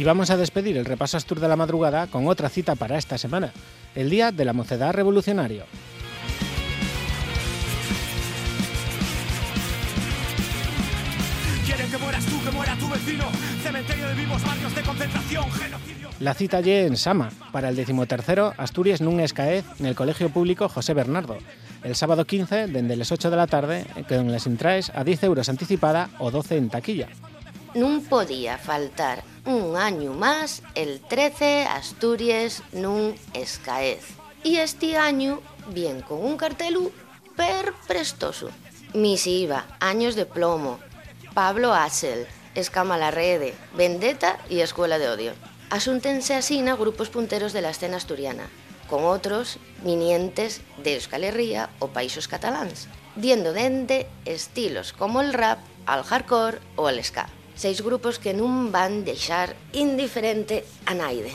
S2: Vamos a despedir el repaso Astur de la madrugada con otra cita para esta semana, el Día de la Mocedad Revolucionario. La cita allí en Sama, para el decimotercero Asturias Nun Escaez, en el Colegio Público José Bernardo, el sábado 15, desde las 8 de la tarde, con las entraes a 10 euros anticipada o 12 en taquilla.
S1: No podía faltar un año más el 13 Asturias nun escaez. Y este año bien con un cartel per prestoso. Misiva, Años de plomo, Pablo Asel, Escama la Rede, Vendetta y Escuela de Odio. Asúntense así a grupos punteros de la escena asturiana, con otros vinientes de Euskal Herria o países catalans, diendo dende estilos como el rap, al hardcore o el ska seis grupos que non van deixar indiferente a naide.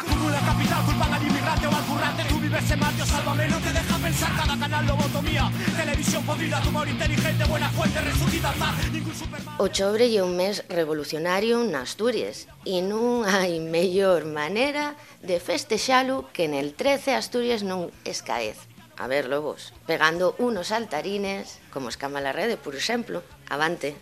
S1: Acumula capital, culpan al inmigrante o al currante Tú vives en Mario, sálvame, no te deja pensar. Cada canal lobotomía, televisión podrida Tumor inteligente, buena fuente, resucita Ningún superman Ochobre é un mes revolucionario en Asturias E non hai mellor maneira de festexalo que en el 13 Asturias non escaez a ver lobos, pegando unos saltarines, como escama la rede, por exemplo, avante.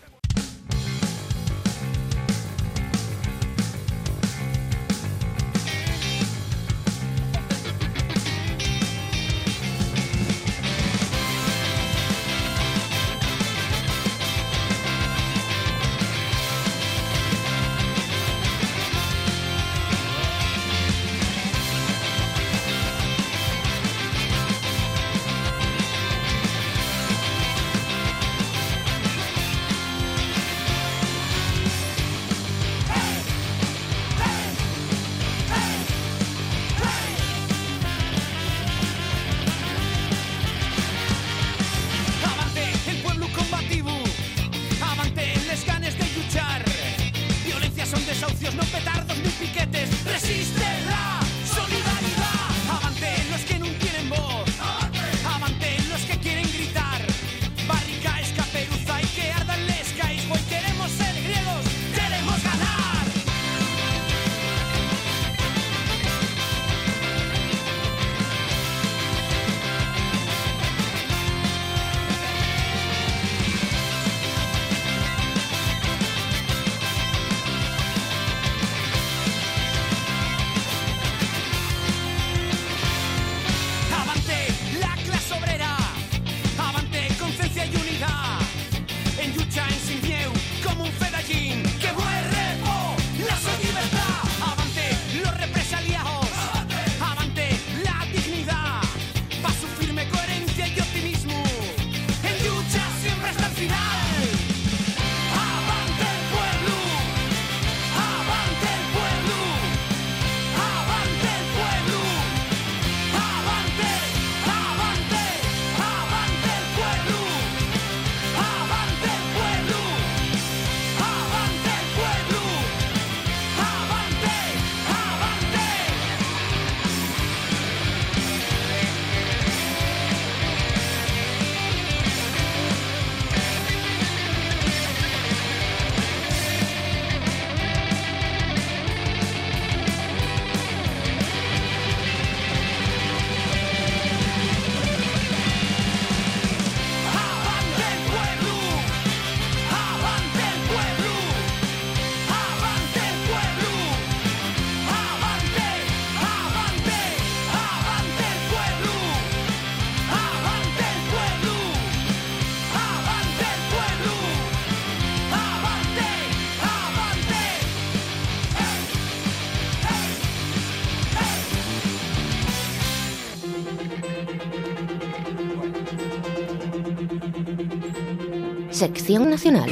S1: Sección Nacional.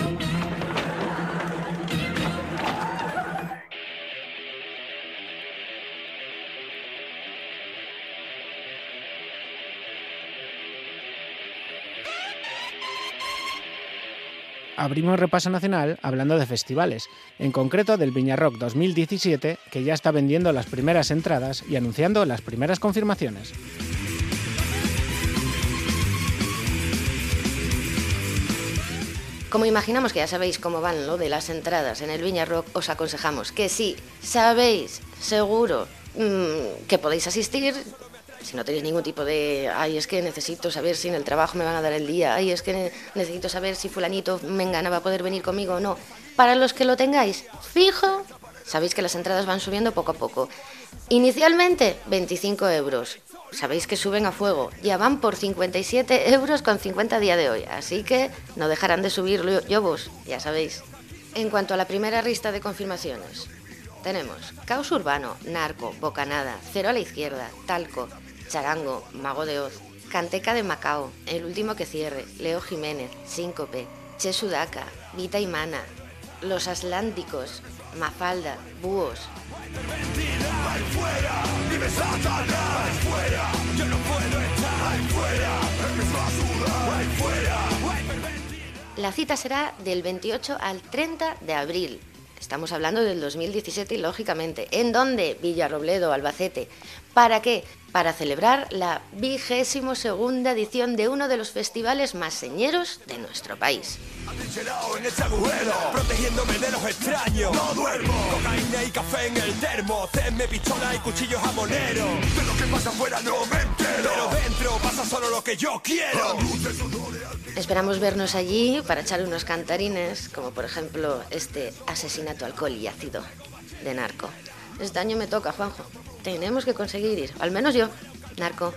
S2: Abrimos repaso nacional hablando de festivales, en concreto del Viñarrock 2017, que ya está vendiendo las primeras entradas y anunciando las primeras confirmaciones.
S1: Como imaginamos que ya sabéis cómo van lo de las entradas en el Viña Rock, os aconsejamos que si sabéis seguro mm, que podéis asistir, si no tenéis ningún tipo de, ay, es que necesito saber si en el trabajo me van a dar el día, ay, es que ne- necesito saber si fulanito mengana va a poder venir conmigo o no. Para los que lo tengáis fijo, sabéis que las entradas van subiendo poco a poco. Inicialmente, 25 euros. Sabéis que suben a fuego. Ya van por 57 euros con 50 a día de hoy. Así que no dejarán de subir Yobos, ya sabéis. En cuanto a la primera lista de confirmaciones, tenemos Caos Urbano, Narco, Bocanada, Cero a la Izquierda, Talco, Charango, Mago de Oz, Canteca de Macao, El Último que Cierre, Leo Jiménez, Síncope, Che Sudaca, Vita y Mana, Los Atlánticos, Mafalda, Búhos, La cita será del 28 al 30 de abril. Estamos hablando del 2017 y lógicamente. ¿En dónde? Villarrobledo, Albacete. ¿Para qué? Para celebrar la vigésimo segunda edición de uno de los festivales más señeros de nuestro país.
S4: Atrincherado en ese agujero, protegiéndome de los extraños. No duermo. Cocaína y café en el termo. Cenme, pistola y cuchillos jamonero. De lo que pasa afuera no me entero. Pero dentro pasa solo lo que yo quiero.
S1: Esperamos vernos allí para echar unos cantarines, como por ejemplo este asesinato alcohol y ácido de narco. Este año me toca, Juanjo. Tenemos que conseguir ir, al menos yo, narco.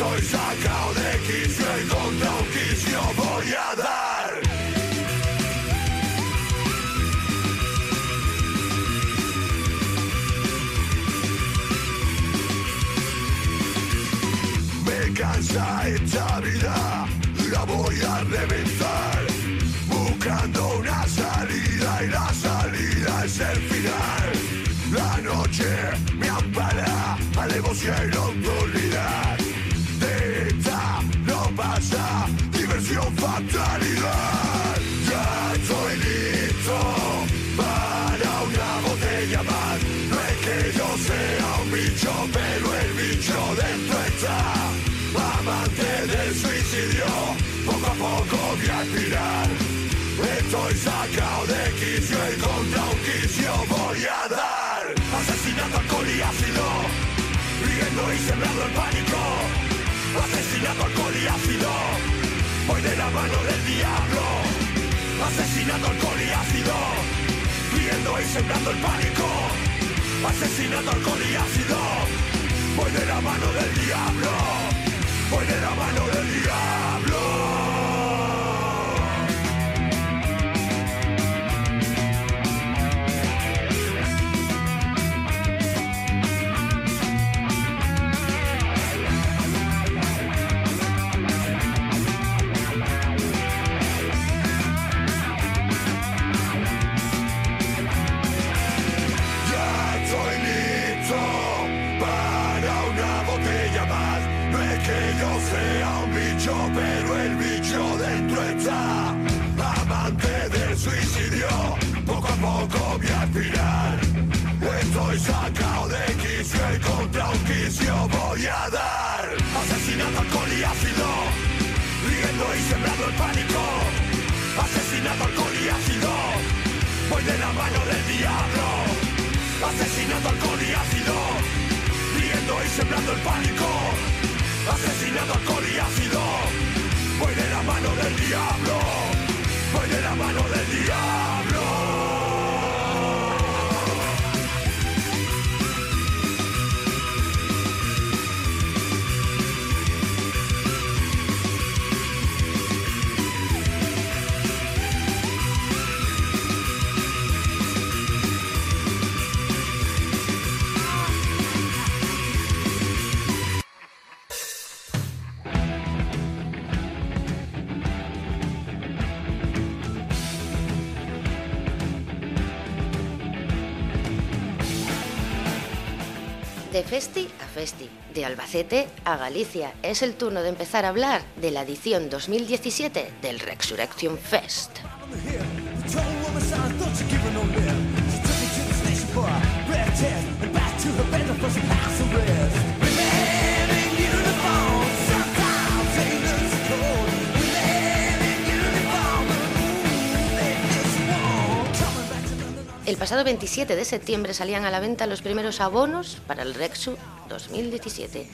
S4: Estoy sacado de quicio y contra un quicio voy a dar. Me cansa esta vida, la voy a reventar. Buscando una salida y la salida es el final. La noche me ampara, alevosía y Estoy sacado de quicio y contra un quicio voy a dar. Asesinato, alcohol y ácido, riendo y sembrando el pánico. Asesinato, alcohol y ácido, voy de la mano del diablo. Asesinato, alcohol y ácido, riendo y sembrando el pánico. Asesinato, alcohol y ácido, voy de la mano del diablo. Voy de la mano del diablo.
S9: Asesinato, alcohol y ácido, riendo y sembrando el pánico. Asesinato, alcohol y ácido, voy de la mano del diablo. De
S1: Festi a Festi, de Albacete a Galicia, es el turno de empezar a hablar de la edición 2017 del Resurrection Fest. El pasado 27 de septiembre salían a la venta los primeros abonos para el Rexu 2017.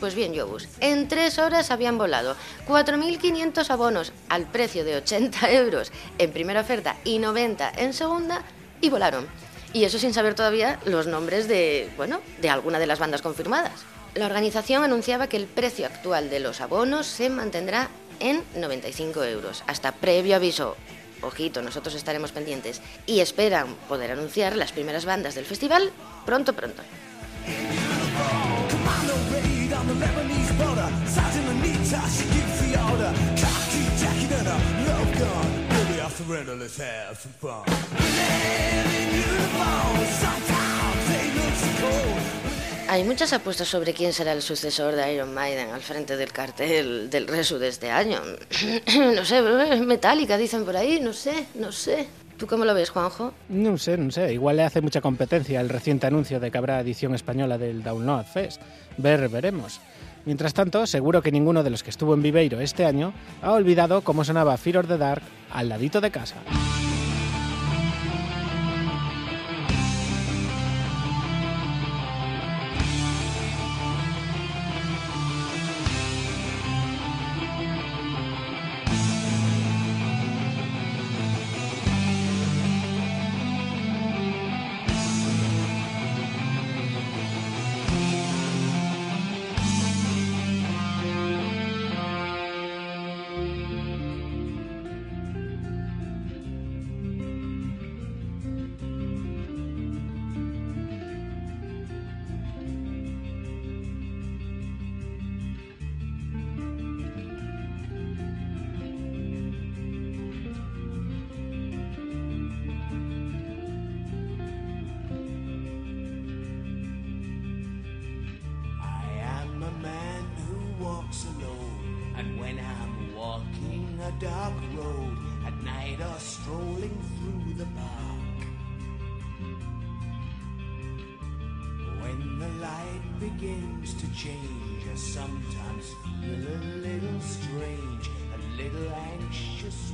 S1: Pues bien, Yobus, en tres horas habían volado 4.500 abonos al precio de 80 euros en primera oferta y 90 en segunda y volaron. Y eso sin saber todavía los nombres de, bueno, de alguna de las bandas confirmadas. La organización anunciaba que el precio actual de los abonos se mantendrá en 95 euros, hasta previo aviso. Ojito, nosotros estaremos pendientes. Y esperan poder anunciar las primeras bandas del festival pronto, pronto. Hay muchas apuestas sobre quién será el sucesor de Iron Maiden al frente del cartel del Resu de este año. no sé, Metallica dicen por ahí, no sé, no sé. ¿Tú cómo lo ves, Juanjo?
S2: No sé, no sé. Igual le hace mucha competencia el reciente anuncio de que habrá edición española del Download Fest. Ver, veremos. Mientras tanto, seguro que ninguno de los que estuvo en Viveiro este año ha olvidado cómo sonaba Fear of the Dark al ladito de casa.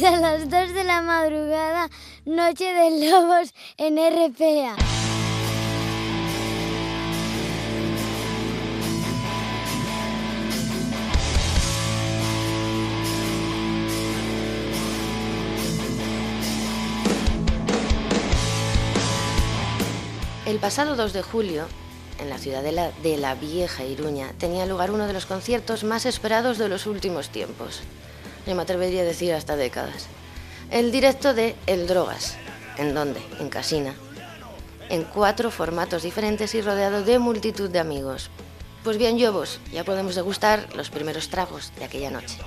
S5: Hasta las 2 de la madrugada, Noche de Lobos en RPA.
S1: El pasado 2 de julio, en la ciudad de la, de la vieja Iruña, tenía lugar uno de los conciertos más esperados de los últimos tiempos. Me atrevería a decir hasta décadas. El directo de El Drogas. ¿En dónde? En Casina. En cuatro formatos diferentes y rodeado de multitud de amigos. Pues bien, Lobos, ya podemos degustar los primeros tragos de aquella noche.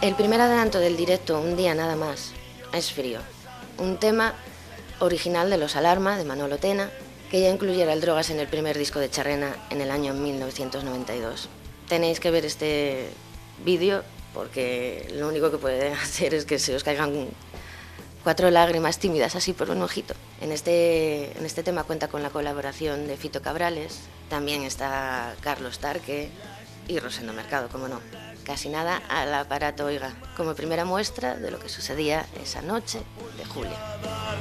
S1: El primer adelanto del directo, un día nada más, es frío. Un tema original de Los Alarma, de Manolo Tena, que ya incluyera el drogas en el primer disco de Charrena en el año 1992. Tenéis que ver este vídeo porque lo único que puede hacer es que se os caigan cuatro lágrimas tímidas así por un ojito. En este, en este tema cuenta con la colaboración de Fito Cabrales, también está Carlos Tarque y Rosendo Mercado, como no. Casi nada al aparato Oiga, como primera muestra de lo que sucedía esa noche de julio.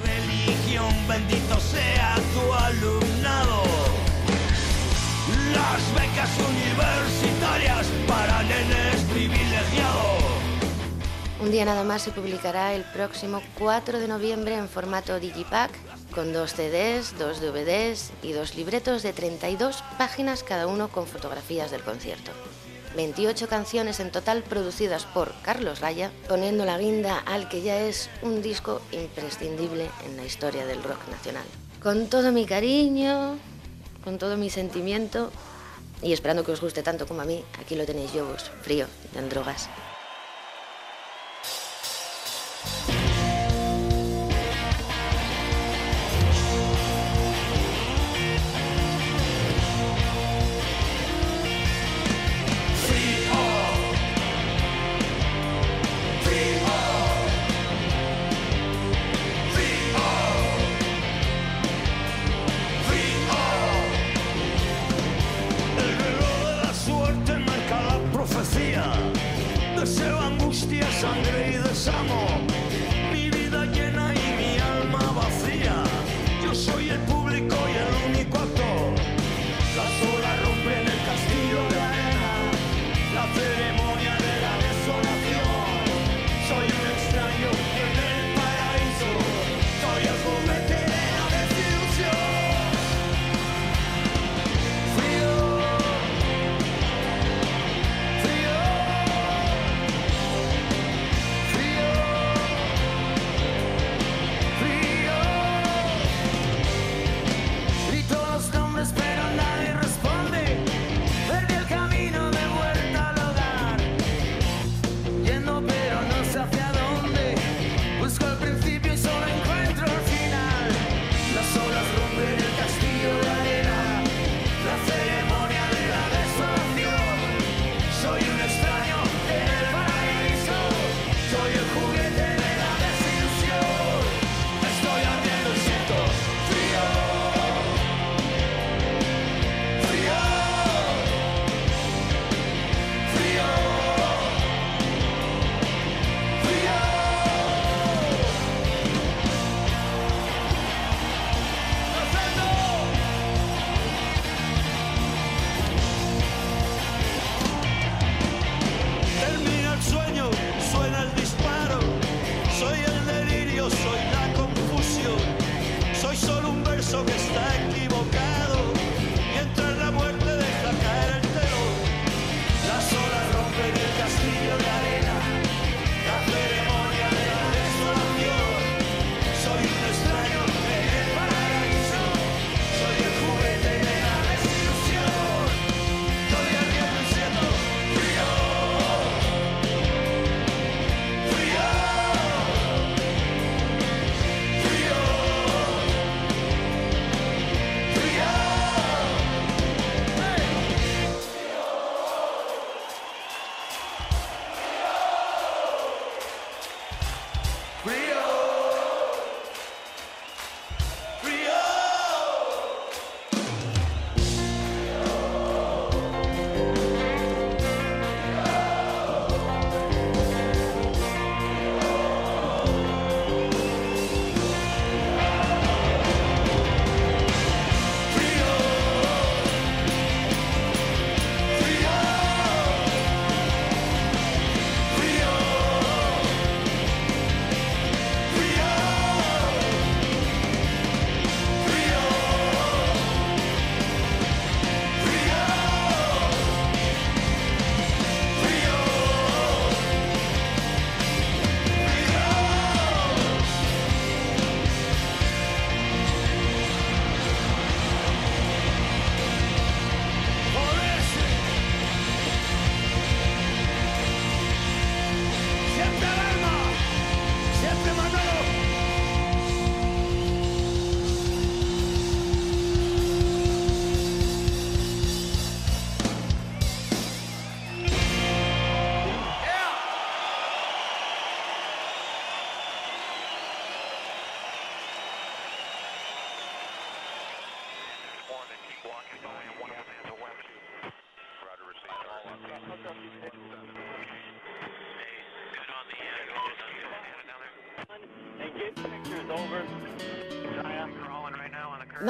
S4: Religión, bendito sea tu alumnado. Las becas universitarias para nenes privilegiados.
S1: Un día nada más se publicará el próximo 4 de noviembre en formato Digipack, con dos CDs, dos DVDs y dos libretos de 32 páginas cada uno con fotografías del concierto. 28 canciones en total producidas por Carlos Raya, poniendo la guinda al que ya es un disco imprescindible en la historia del rock nacional. Con todo mi cariño, con todo mi sentimiento y esperando que os guste tanto como a mí, aquí lo tenéis yo, frío, en drogas.
S4: Deseo angustia, sangre y desamo.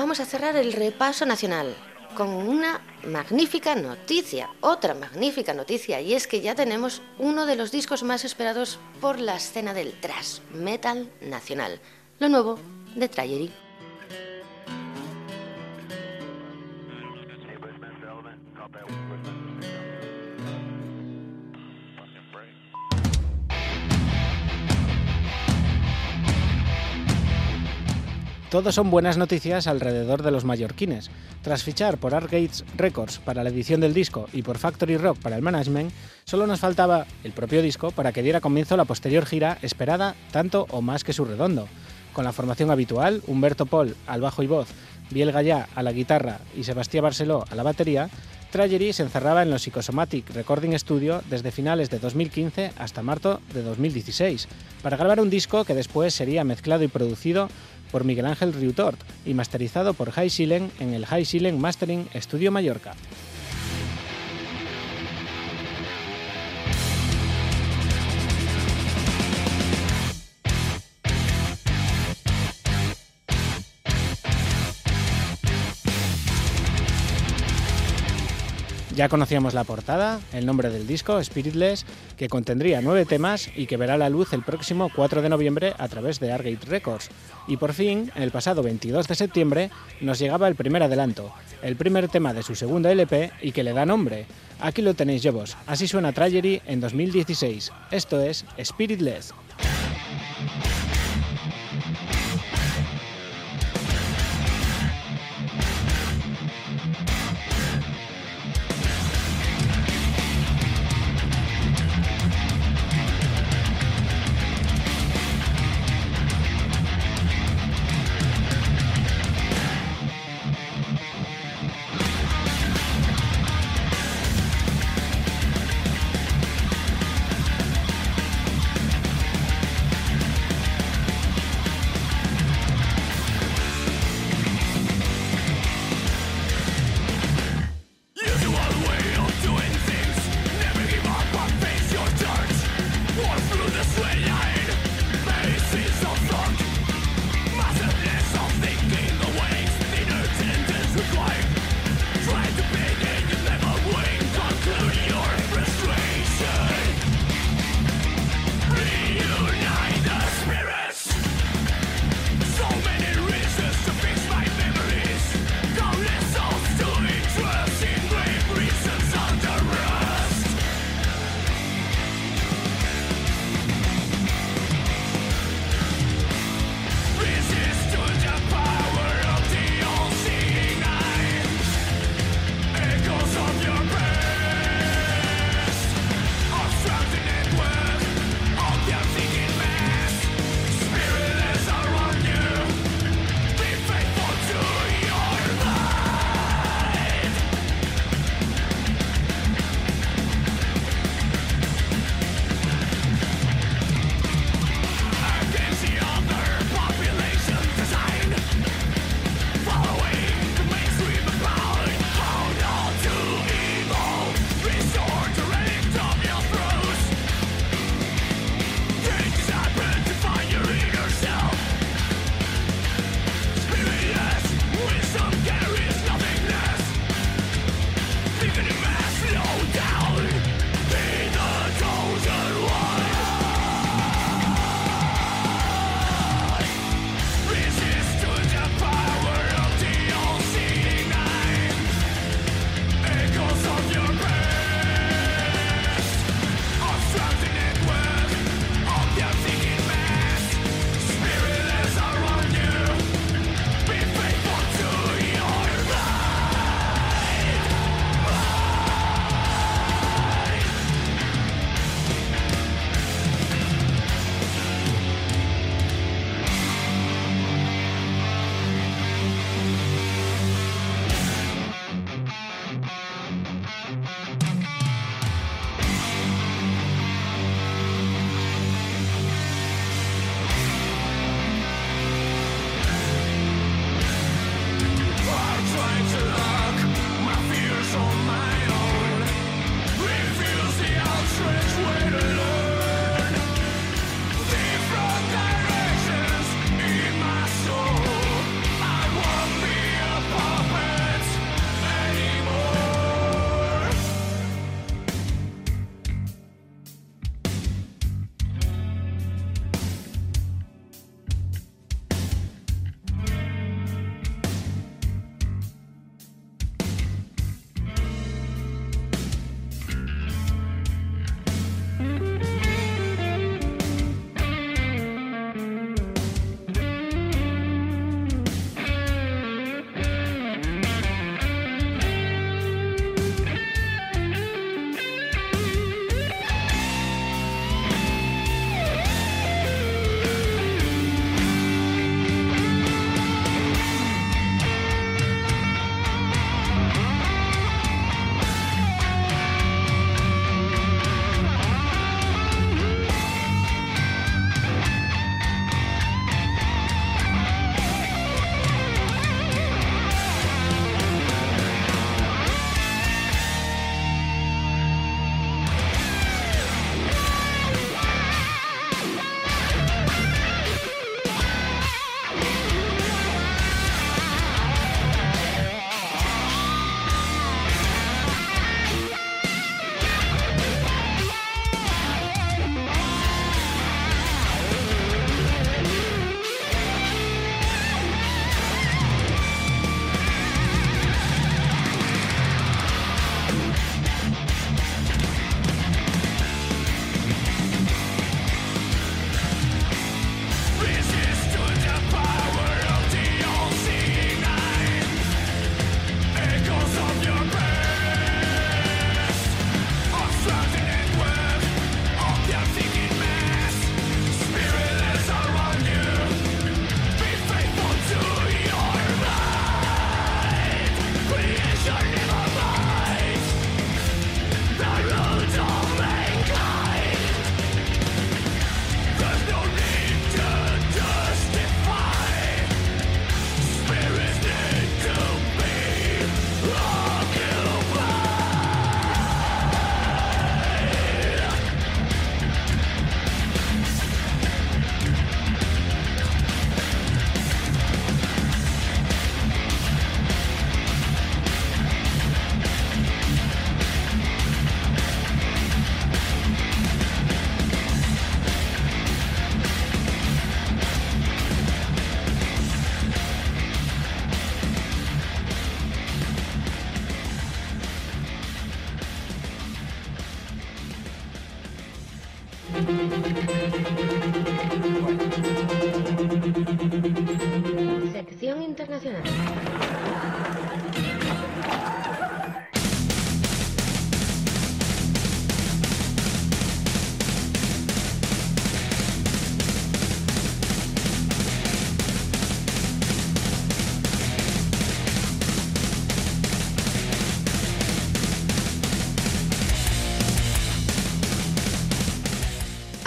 S1: Vamos a cerrar el repaso nacional con una magnífica noticia, otra magnífica noticia, y es que ya tenemos uno de los discos más esperados por la escena del thrash metal nacional, lo nuevo de Trayery.
S2: Todo son buenas noticias alrededor de los mallorquines. Tras fichar por Arcades Records para la edición del disco y por Factory Rock para el management, solo nos faltaba el propio disco para que diera comienzo la posterior gira esperada tanto o más que su redondo. Con la formación habitual, Humberto Paul al bajo y voz, Biel Gallá a la guitarra y Sebastián Barceló a la batería, Tragery se encerraba en los Psychosomatic Recording Studio desde finales de 2015 hasta marzo de 2016, para grabar un disco que después sería mezclado y producido por Miguel Ángel Riutort y masterizado por High Silen en el High Silen Mastering Studio Mallorca. Ya conocíamos la portada, el nombre del disco, Spiritless, que contendría nueve temas y que verá la luz el próximo 4 de noviembre a través de Argate Records. Y por fin, el pasado 22 de septiembre, nos llegaba el primer adelanto, el primer tema de su segundo LP y que le da nombre. Aquí lo tenéis, Jobos. Así suena Tragery en 2016. Esto es Spiritless.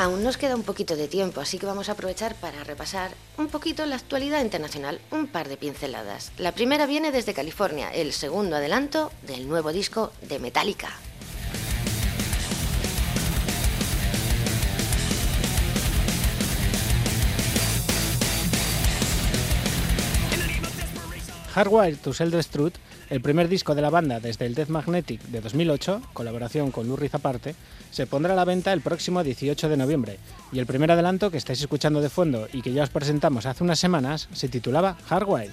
S1: Aún nos queda un poquito de tiempo, así que vamos a aprovechar para repasar un poquito la actualidad internacional, un par de pinceladas. La primera viene desde California, el segundo adelanto del nuevo disco de Metallica.
S2: Hardwire to Self-Destruct, el primer disco de la banda desde el Death Magnetic de 2008, colaboración con Reed aparte, se pondrá a la venta el próximo 18 de noviembre. Y el primer adelanto que estáis escuchando de fondo y que ya os presentamos hace unas semanas se titulaba Hardwire.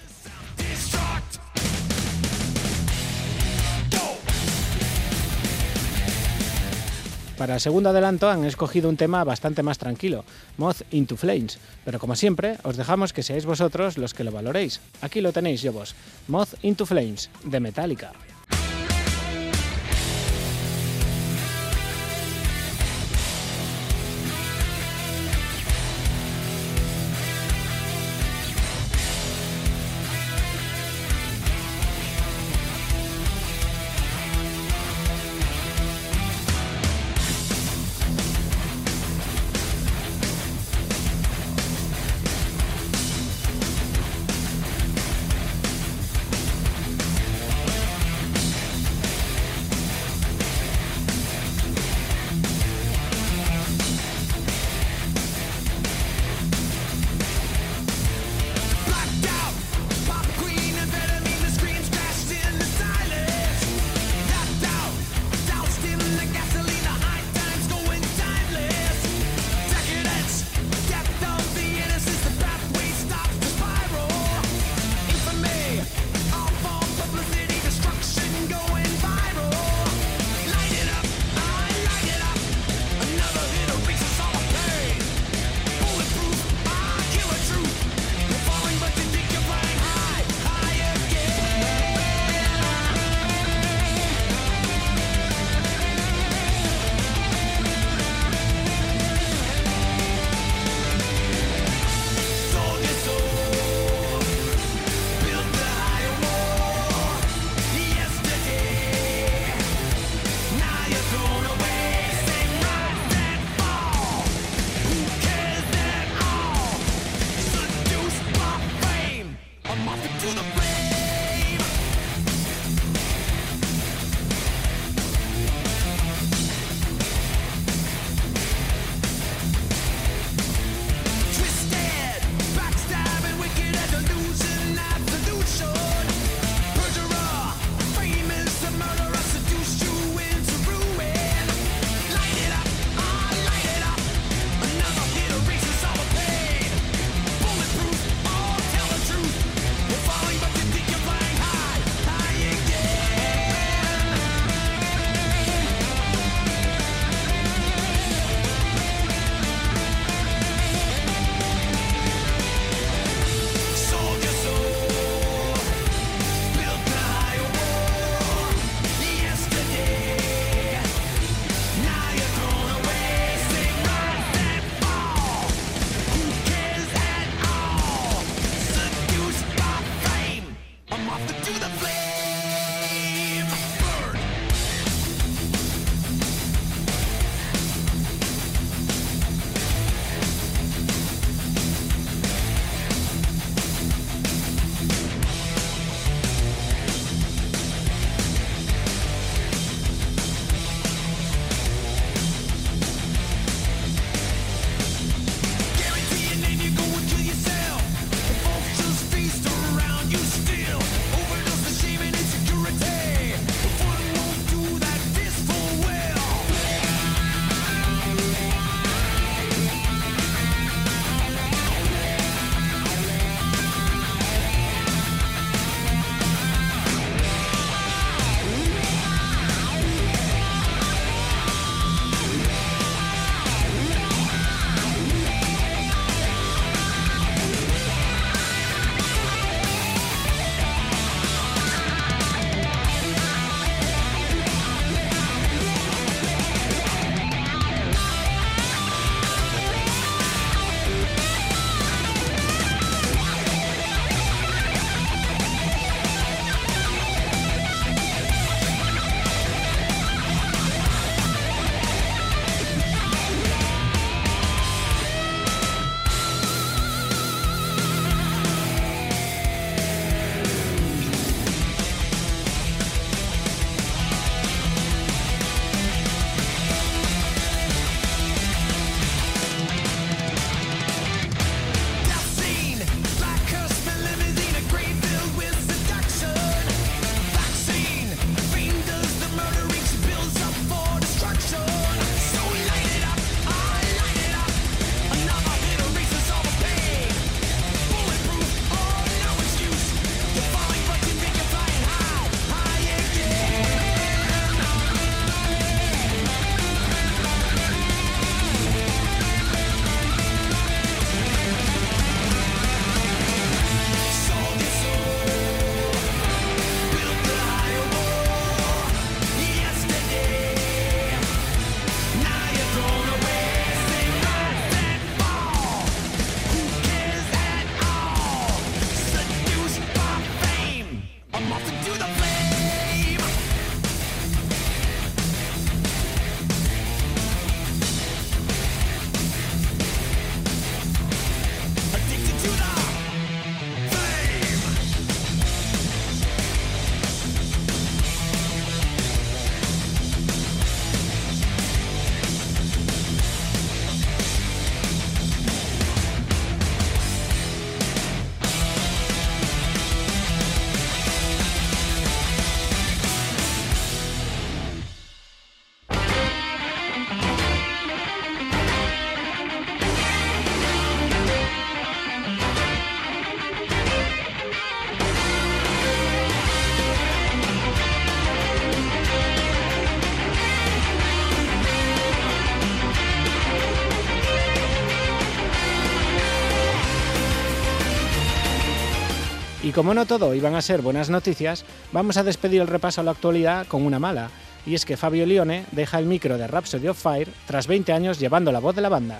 S2: Para el segundo adelanto han escogido un tema bastante más tranquilo, Moth into Flames, pero como siempre os dejamos que seáis vosotros los que lo valoréis. Aquí lo tenéis yo vos, Moth into Flames, de Metallica. Y como no todo iban a ser buenas noticias, vamos a despedir el repaso a la actualidad con una mala, y es que Fabio Lione deja el micro de Rhapsody of Fire tras 20 años llevando la voz de la banda.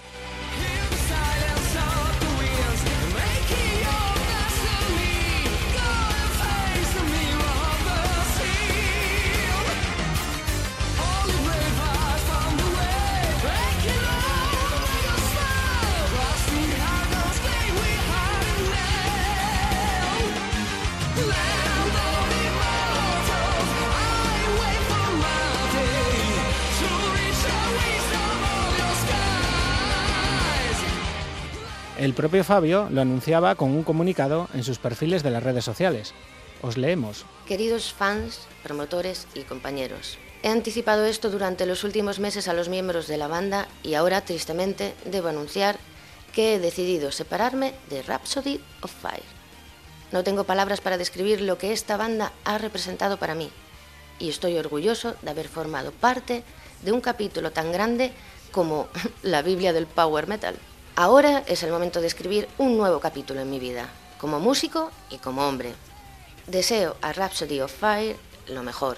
S2: Propio Fabio lo anunciaba con un comunicado en sus perfiles de las redes sociales. Os leemos.
S1: Queridos fans, promotores y compañeros, he anticipado esto durante los últimos meses a los miembros de la banda y ahora tristemente debo anunciar que he decidido separarme de Rhapsody of Fire. No tengo palabras para describir lo que esta banda ha representado para mí y estoy orgulloso de haber formado parte de un capítulo tan grande como la Biblia del Power Metal. Ahora es el momento de escribir un nuevo capítulo en mi vida, como músico y como hombre. Deseo a Rhapsody of Fire lo mejor,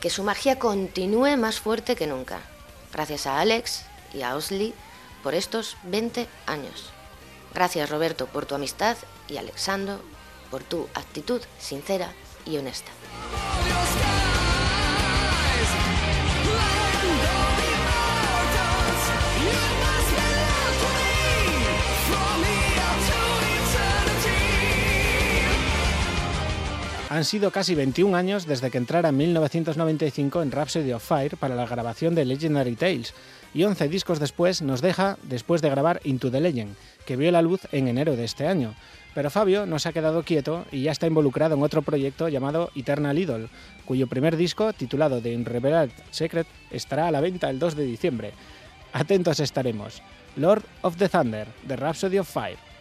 S1: que su magia continúe más fuerte que nunca. Gracias a Alex y a Osley por estos 20 años. Gracias Roberto por tu amistad y Alexandro por tu actitud sincera y honesta.
S2: Han sido casi 21 años desde que entrara en 1995 en Rhapsody of Fire para la grabación de Legendary Tales, y 11 discos después nos deja después de grabar Into the Legend, que vio la luz en enero de este año. Pero Fabio no se ha quedado quieto y ya está involucrado en otro proyecto llamado Eternal Idol, cuyo primer disco, titulado The Unrevealed Secret, estará a la venta el 2 de diciembre. Atentos estaremos. Lord of the Thunder, de Rhapsody of Fire.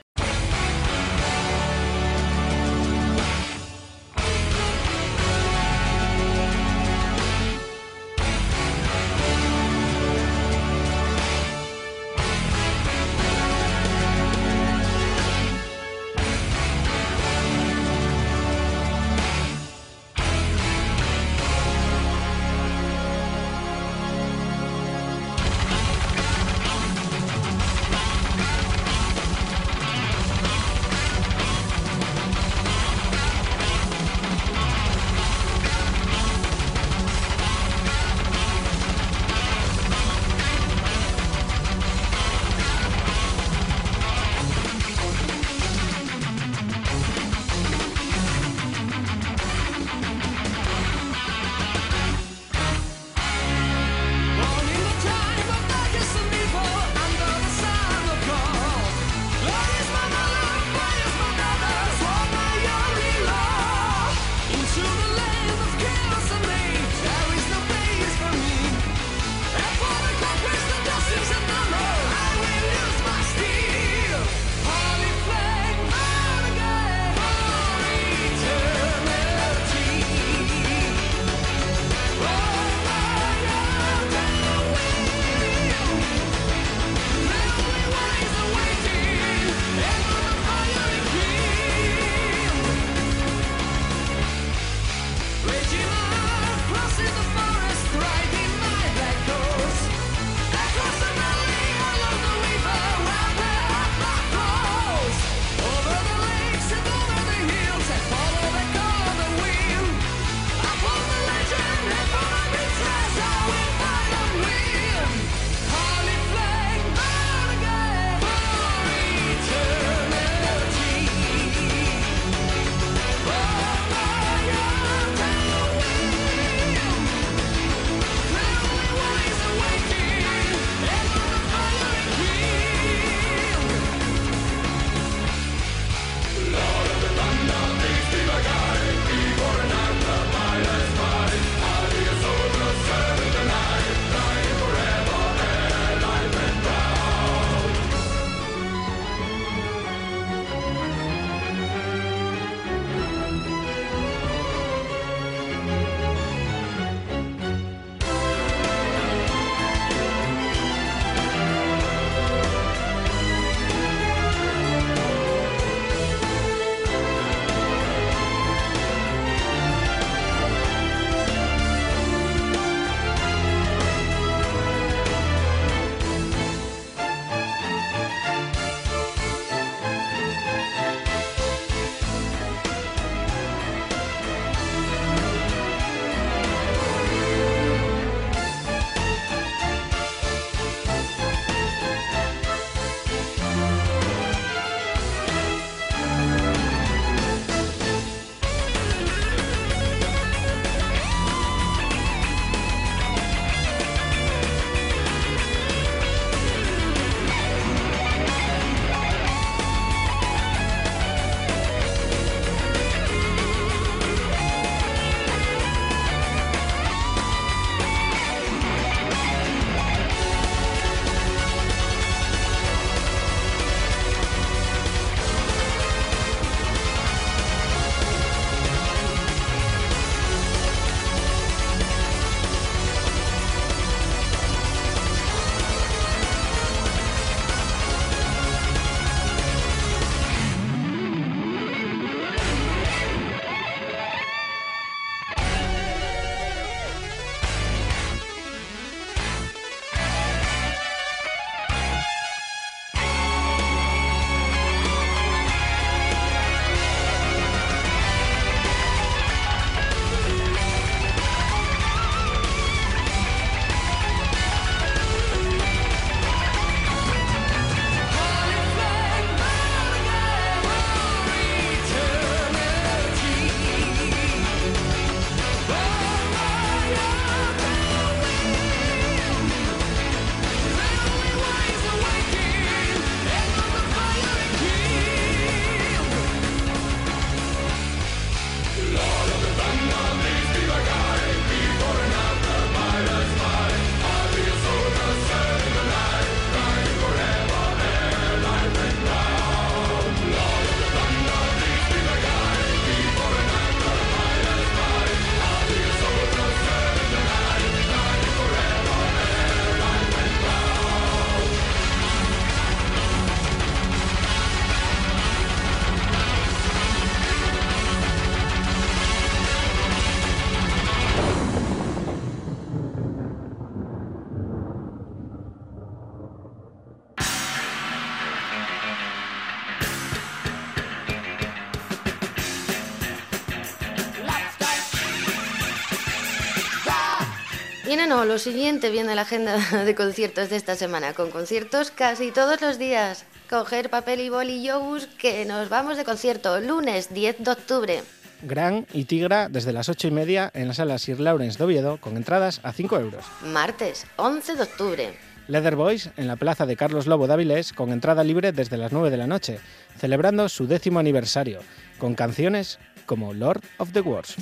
S1: viene, lo siguiente viene la agenda de conciertos de esta semana, con conciertos casi todos los días. Coger papel y boli y que nos vamos de concierto, lunes 10 de octubre.
S7: Gran y Tigra desde las 8 y media en la sala Sir Lawrence de Oviedo, con entradas a 5 euros.
S1: Martes 11 de octubre.
S7: Leather Boys en la plaza de Carlos Lobo de Avilés, con entrada libre desde las 9 de la noche, celebrando su décimo aniversario, con canciones como Lord of the Wars.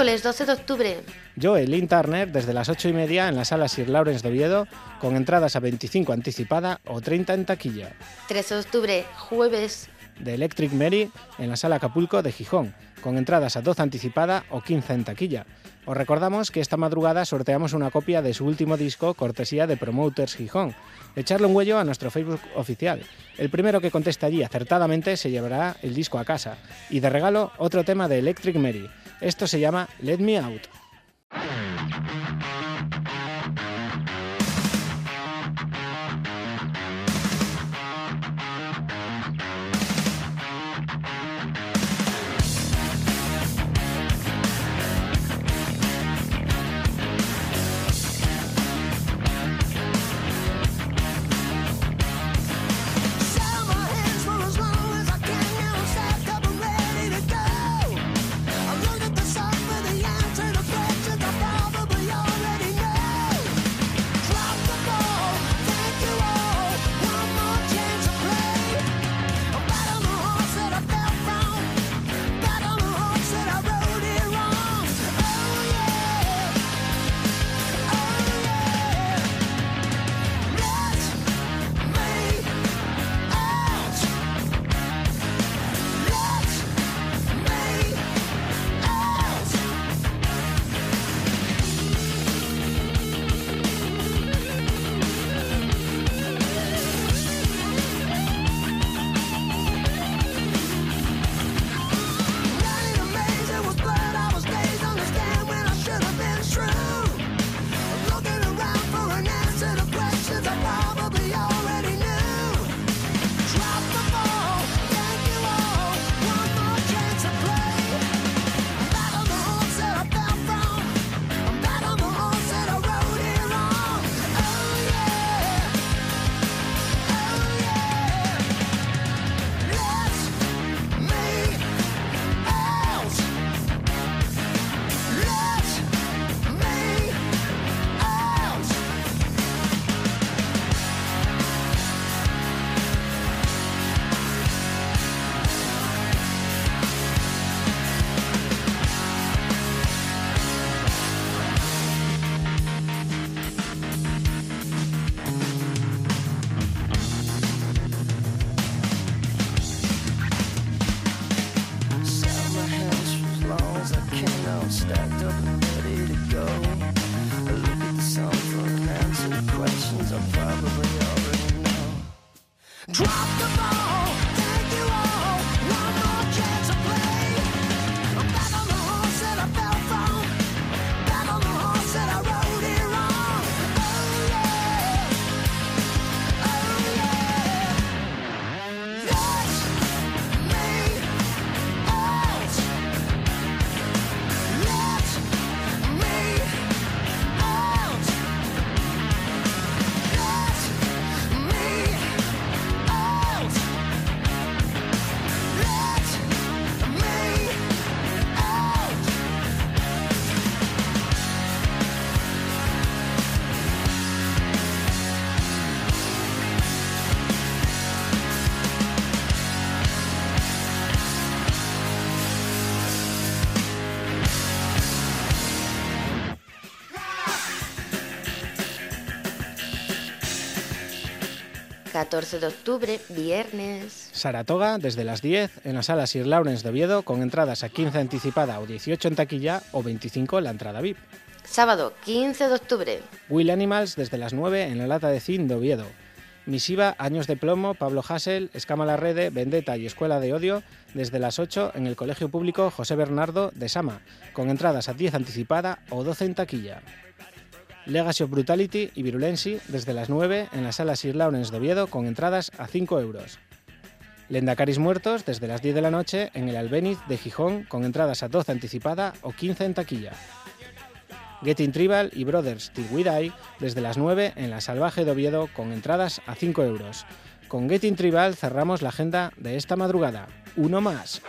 S1: miércoles 12 de octubre.
S7: Joe Lynn Turner desde las 8 y media en la sala Sir Lawrence de Oviedo, con entradas a 25 anticipada o 30 en taquilla.
S1: 13 de octubre, jueves.
S3: The Electric Mary en la sala Acapulco de Gijón, con entradas a 12 anticipada o 15 en taquilla. Os recordamos que esta madrugada sorteamos una copia de su último disco, cortesía de Promoters Gijón. Echarle un huello a nuestro Facebook oficial. El primero que conteste allí acertadamente se llevará el disco a casa. Y de regalo, otro tema de Electric Mary. Esto se llama Let Me Out.
S1: 14 de octubre, viernes.
S3: Saratoga desde las 10 en la sala Sir Lawrence de Oviedo con entradas a 15 anticipada o 18 en taquilla o 25 en la entrada VIP.
S1: Sábado, 15 de octubre.
S3: Will Animals desde las 9 en la lata de Cin de Oviedo. Misiva, Años de Plomo, Pablo Hassel, Escama la Rede, Vendetta y Escuela de Odio desde las 8 en el Colegio Público José Bernardo de Sama, con entradas a 10 anticipada o 12 en taquilla. Legacy of Brutality y Virulency desde las 9 en la sala Sir Lawrence de Oviedo con entradas a 5 euros. Lendacaris Muertos desde las 10 de la noche en el Albéniz de Gijón con entradas a 12 anticipada o 15 en taquilla. Getting Tribal y Brothers Till We Die desde las 9 en la Salvaje de Oviedo con entradas a 5 euros. Con Getting Tribal cerramos la agenda de esta madrugada. Uno más.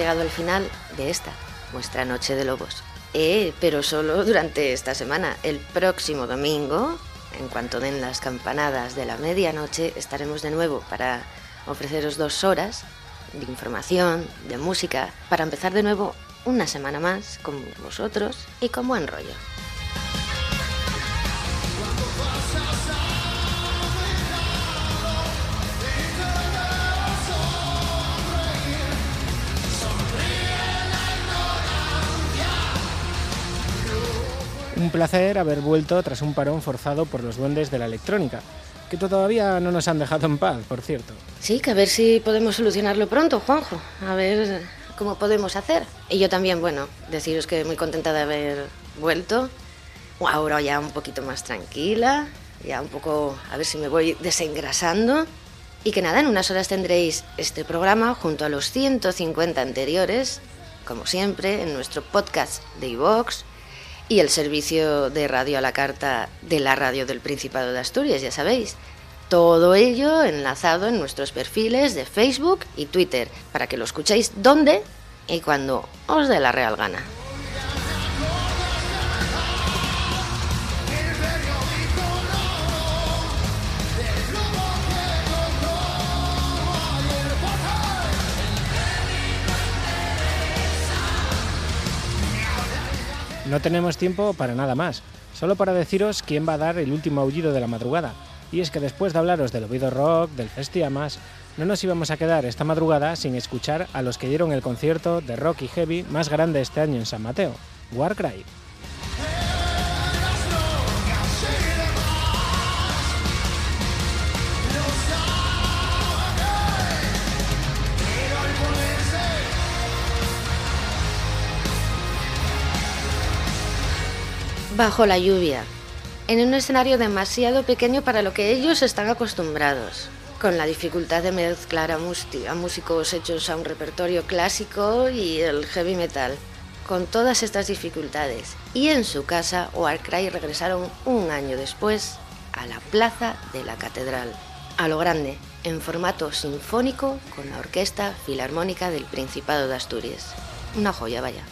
S1: Llegado al final de esta, nuestra Noche de Lobos. Eh, pero solo durante esta semana. El próximo domingo, en cuanto den las campanadas de la medianoche, estaremos de nuevo para ofreceros dos horas de información, de música, para empezar de nuevo una semana más con vosotros y con buen rollo.
S2: Un placer haber vuelto tras un parón forzado por los duendes de la electrónica, que todavía no nos han dejado en paz, por cierto.
S1: Sí, que a ver si podemos solucionarlo pronto, Juanjo. A ver cómo podemos hacer. Y yo también, bueno, deciros que muy contenta de haber vuelto. Ahora ya un poquito más tranquila, ya un poco a ver si me voy desengrasando. Y que nada, en unas horas tendréis este programa junto a los 150 anteriores, como siempre, en nuestro podcast de iVox y el servicio de radio a la carta de la radio del Principado de Asturias, ya sabéis. Todo ello enlazado en nuestros perfiles de Facebook y Twitter, para que lo escuchéis donde y cuando os dé la real gana.
S2: No tenemos tiempo para nada más, solo para deciros quién va a dar el último aullido de la madrugada. Y es que después de hablaros del Ovido Rock, del Festiamas, no nos íbamos a quedar esta madrugada sin escuchar a los que dieron el concierto de rock y heavy más grande este año en San Mateo, Warcry.
S1: Bajo la lluvia, en un escenario demasiado pequeño para lo que ellos están acostumbrados, con la dificultad de mezclar a, músicos hechos a un repertorio clásico y el heavy metal. Con todas estas dificultades y en su casa, Warcry regresaron un año después a la plaza de la catedral, a lo grande, en formato sinfónico con la Orquesta Filarmónica del Principado de Asturias. Una joya, vaya.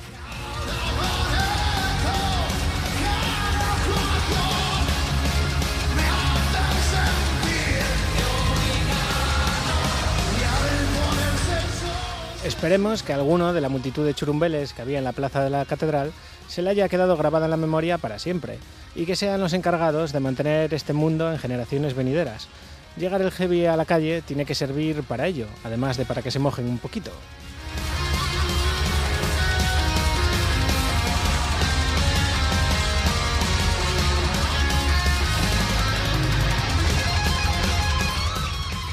S2: Esperemos que alguno de la multitud de churumbeles que había en la plaza de la catedral se le haya quedado grabada en la memoria para siempre y que sean los encargados de mantener este mundo en generaciones venideras. Llegar el heavy a la calle tiene que servir para ello, además de para que se mojen un poquito.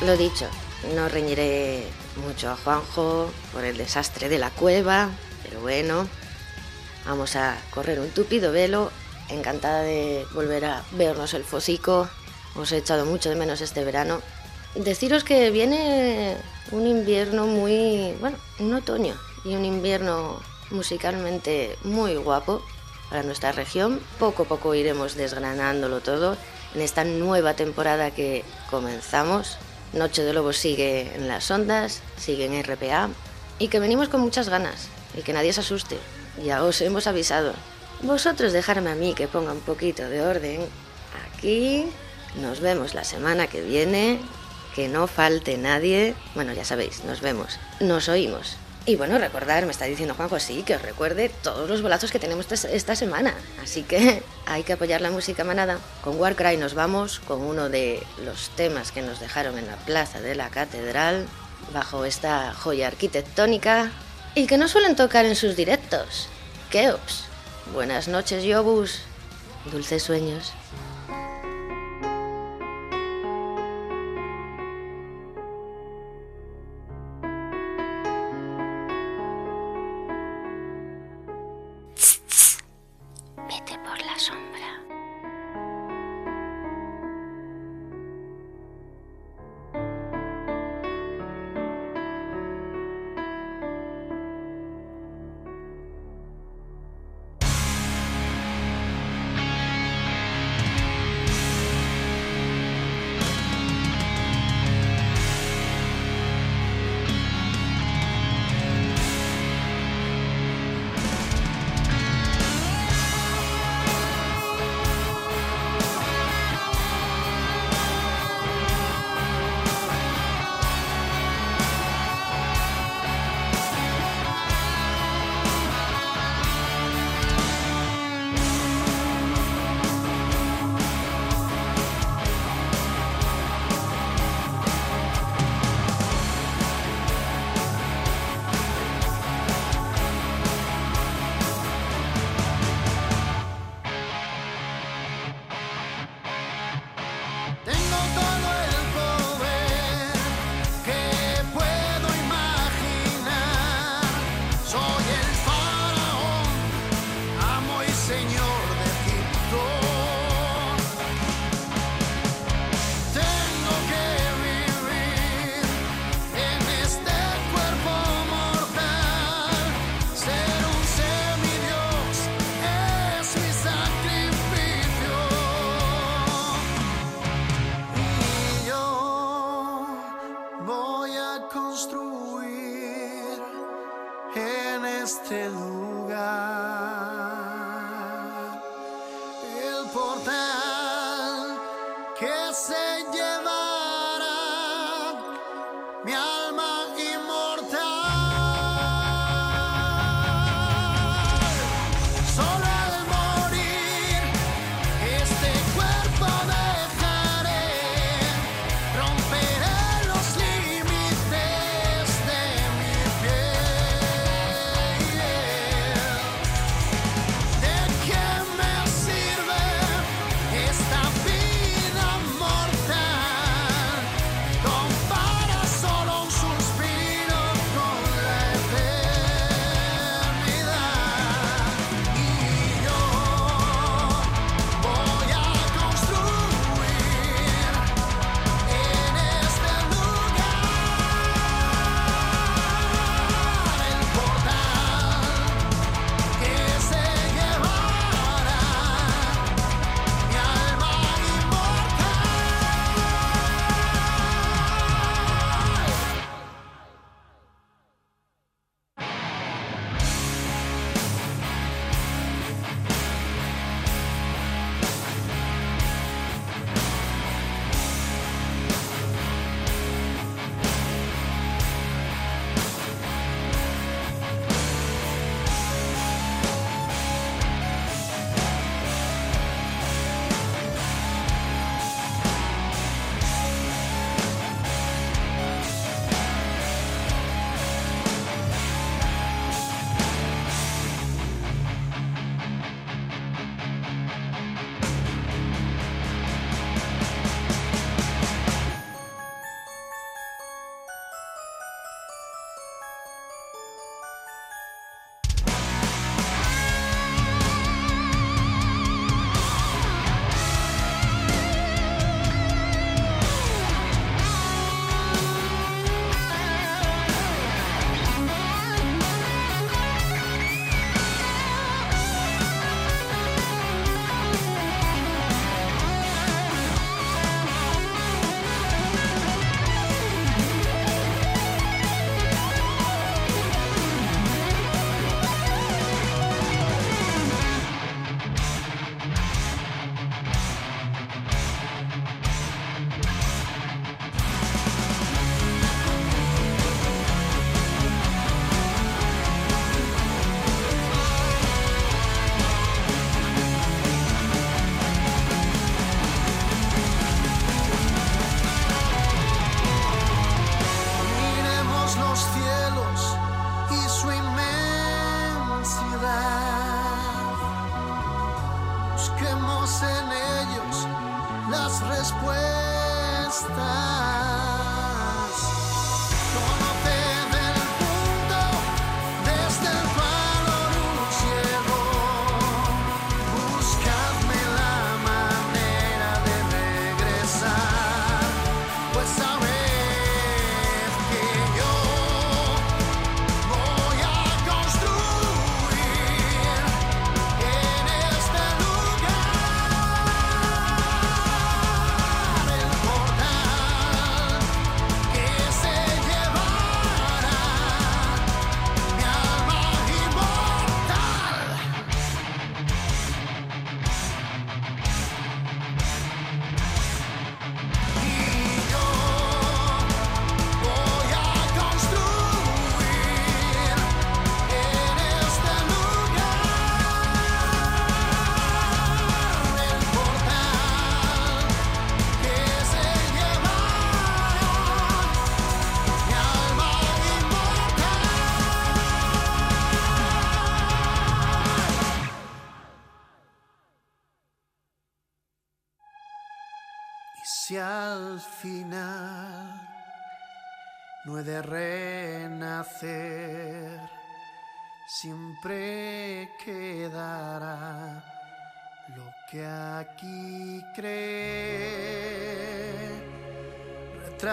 S1: Lo dicho, no reñiré mucho a Juanjo por el desastre de la cueva, pero bueno, vamos a correr un tupido velo. Encantada de volver a vernos el fosico. Os he echado mucho de menos este verano. Deciros que viene un invierno muy, bueno, un otoño y un invierno musicalmente muy guapo para nuestra región. Poco a poco iremos desgranándolo todo en esta nueva temporada que comenzamos. Noche de Lobos sigue en las ondas, sigue en RPA y que venimos con muchas ganas y que nadie se asuste. Ya os hemos avisado. Vosotros dejarme a mí que ponga un poquito de orden aquí. Nos vemos la semana que viene. Que no falte nadie. Bueno, ya sabéis, nos vemos. Nos oímos. Y bueno, recordar, me está diciendo Juanjo, sí, que os recuerde todos los bolazos que tenemos esta semana. Así que hay que apoyar la música manada. Con Warcry nos vamos con uno de los temas que nos dejaron en la plaza de la catedral, bajo esta joya arquitectónica, y que no suelen tocar en sus directos. Keops. Buenas noches, Yobus. Dulces sueños.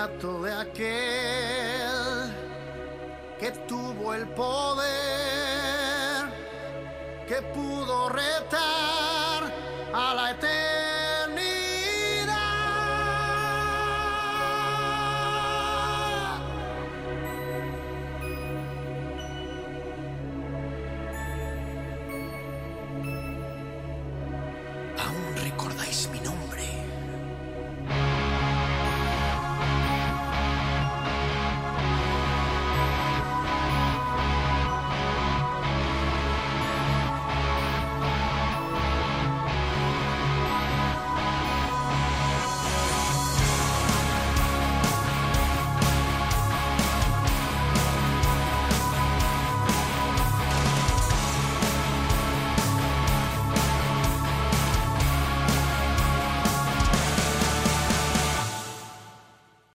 S3: tratto è a che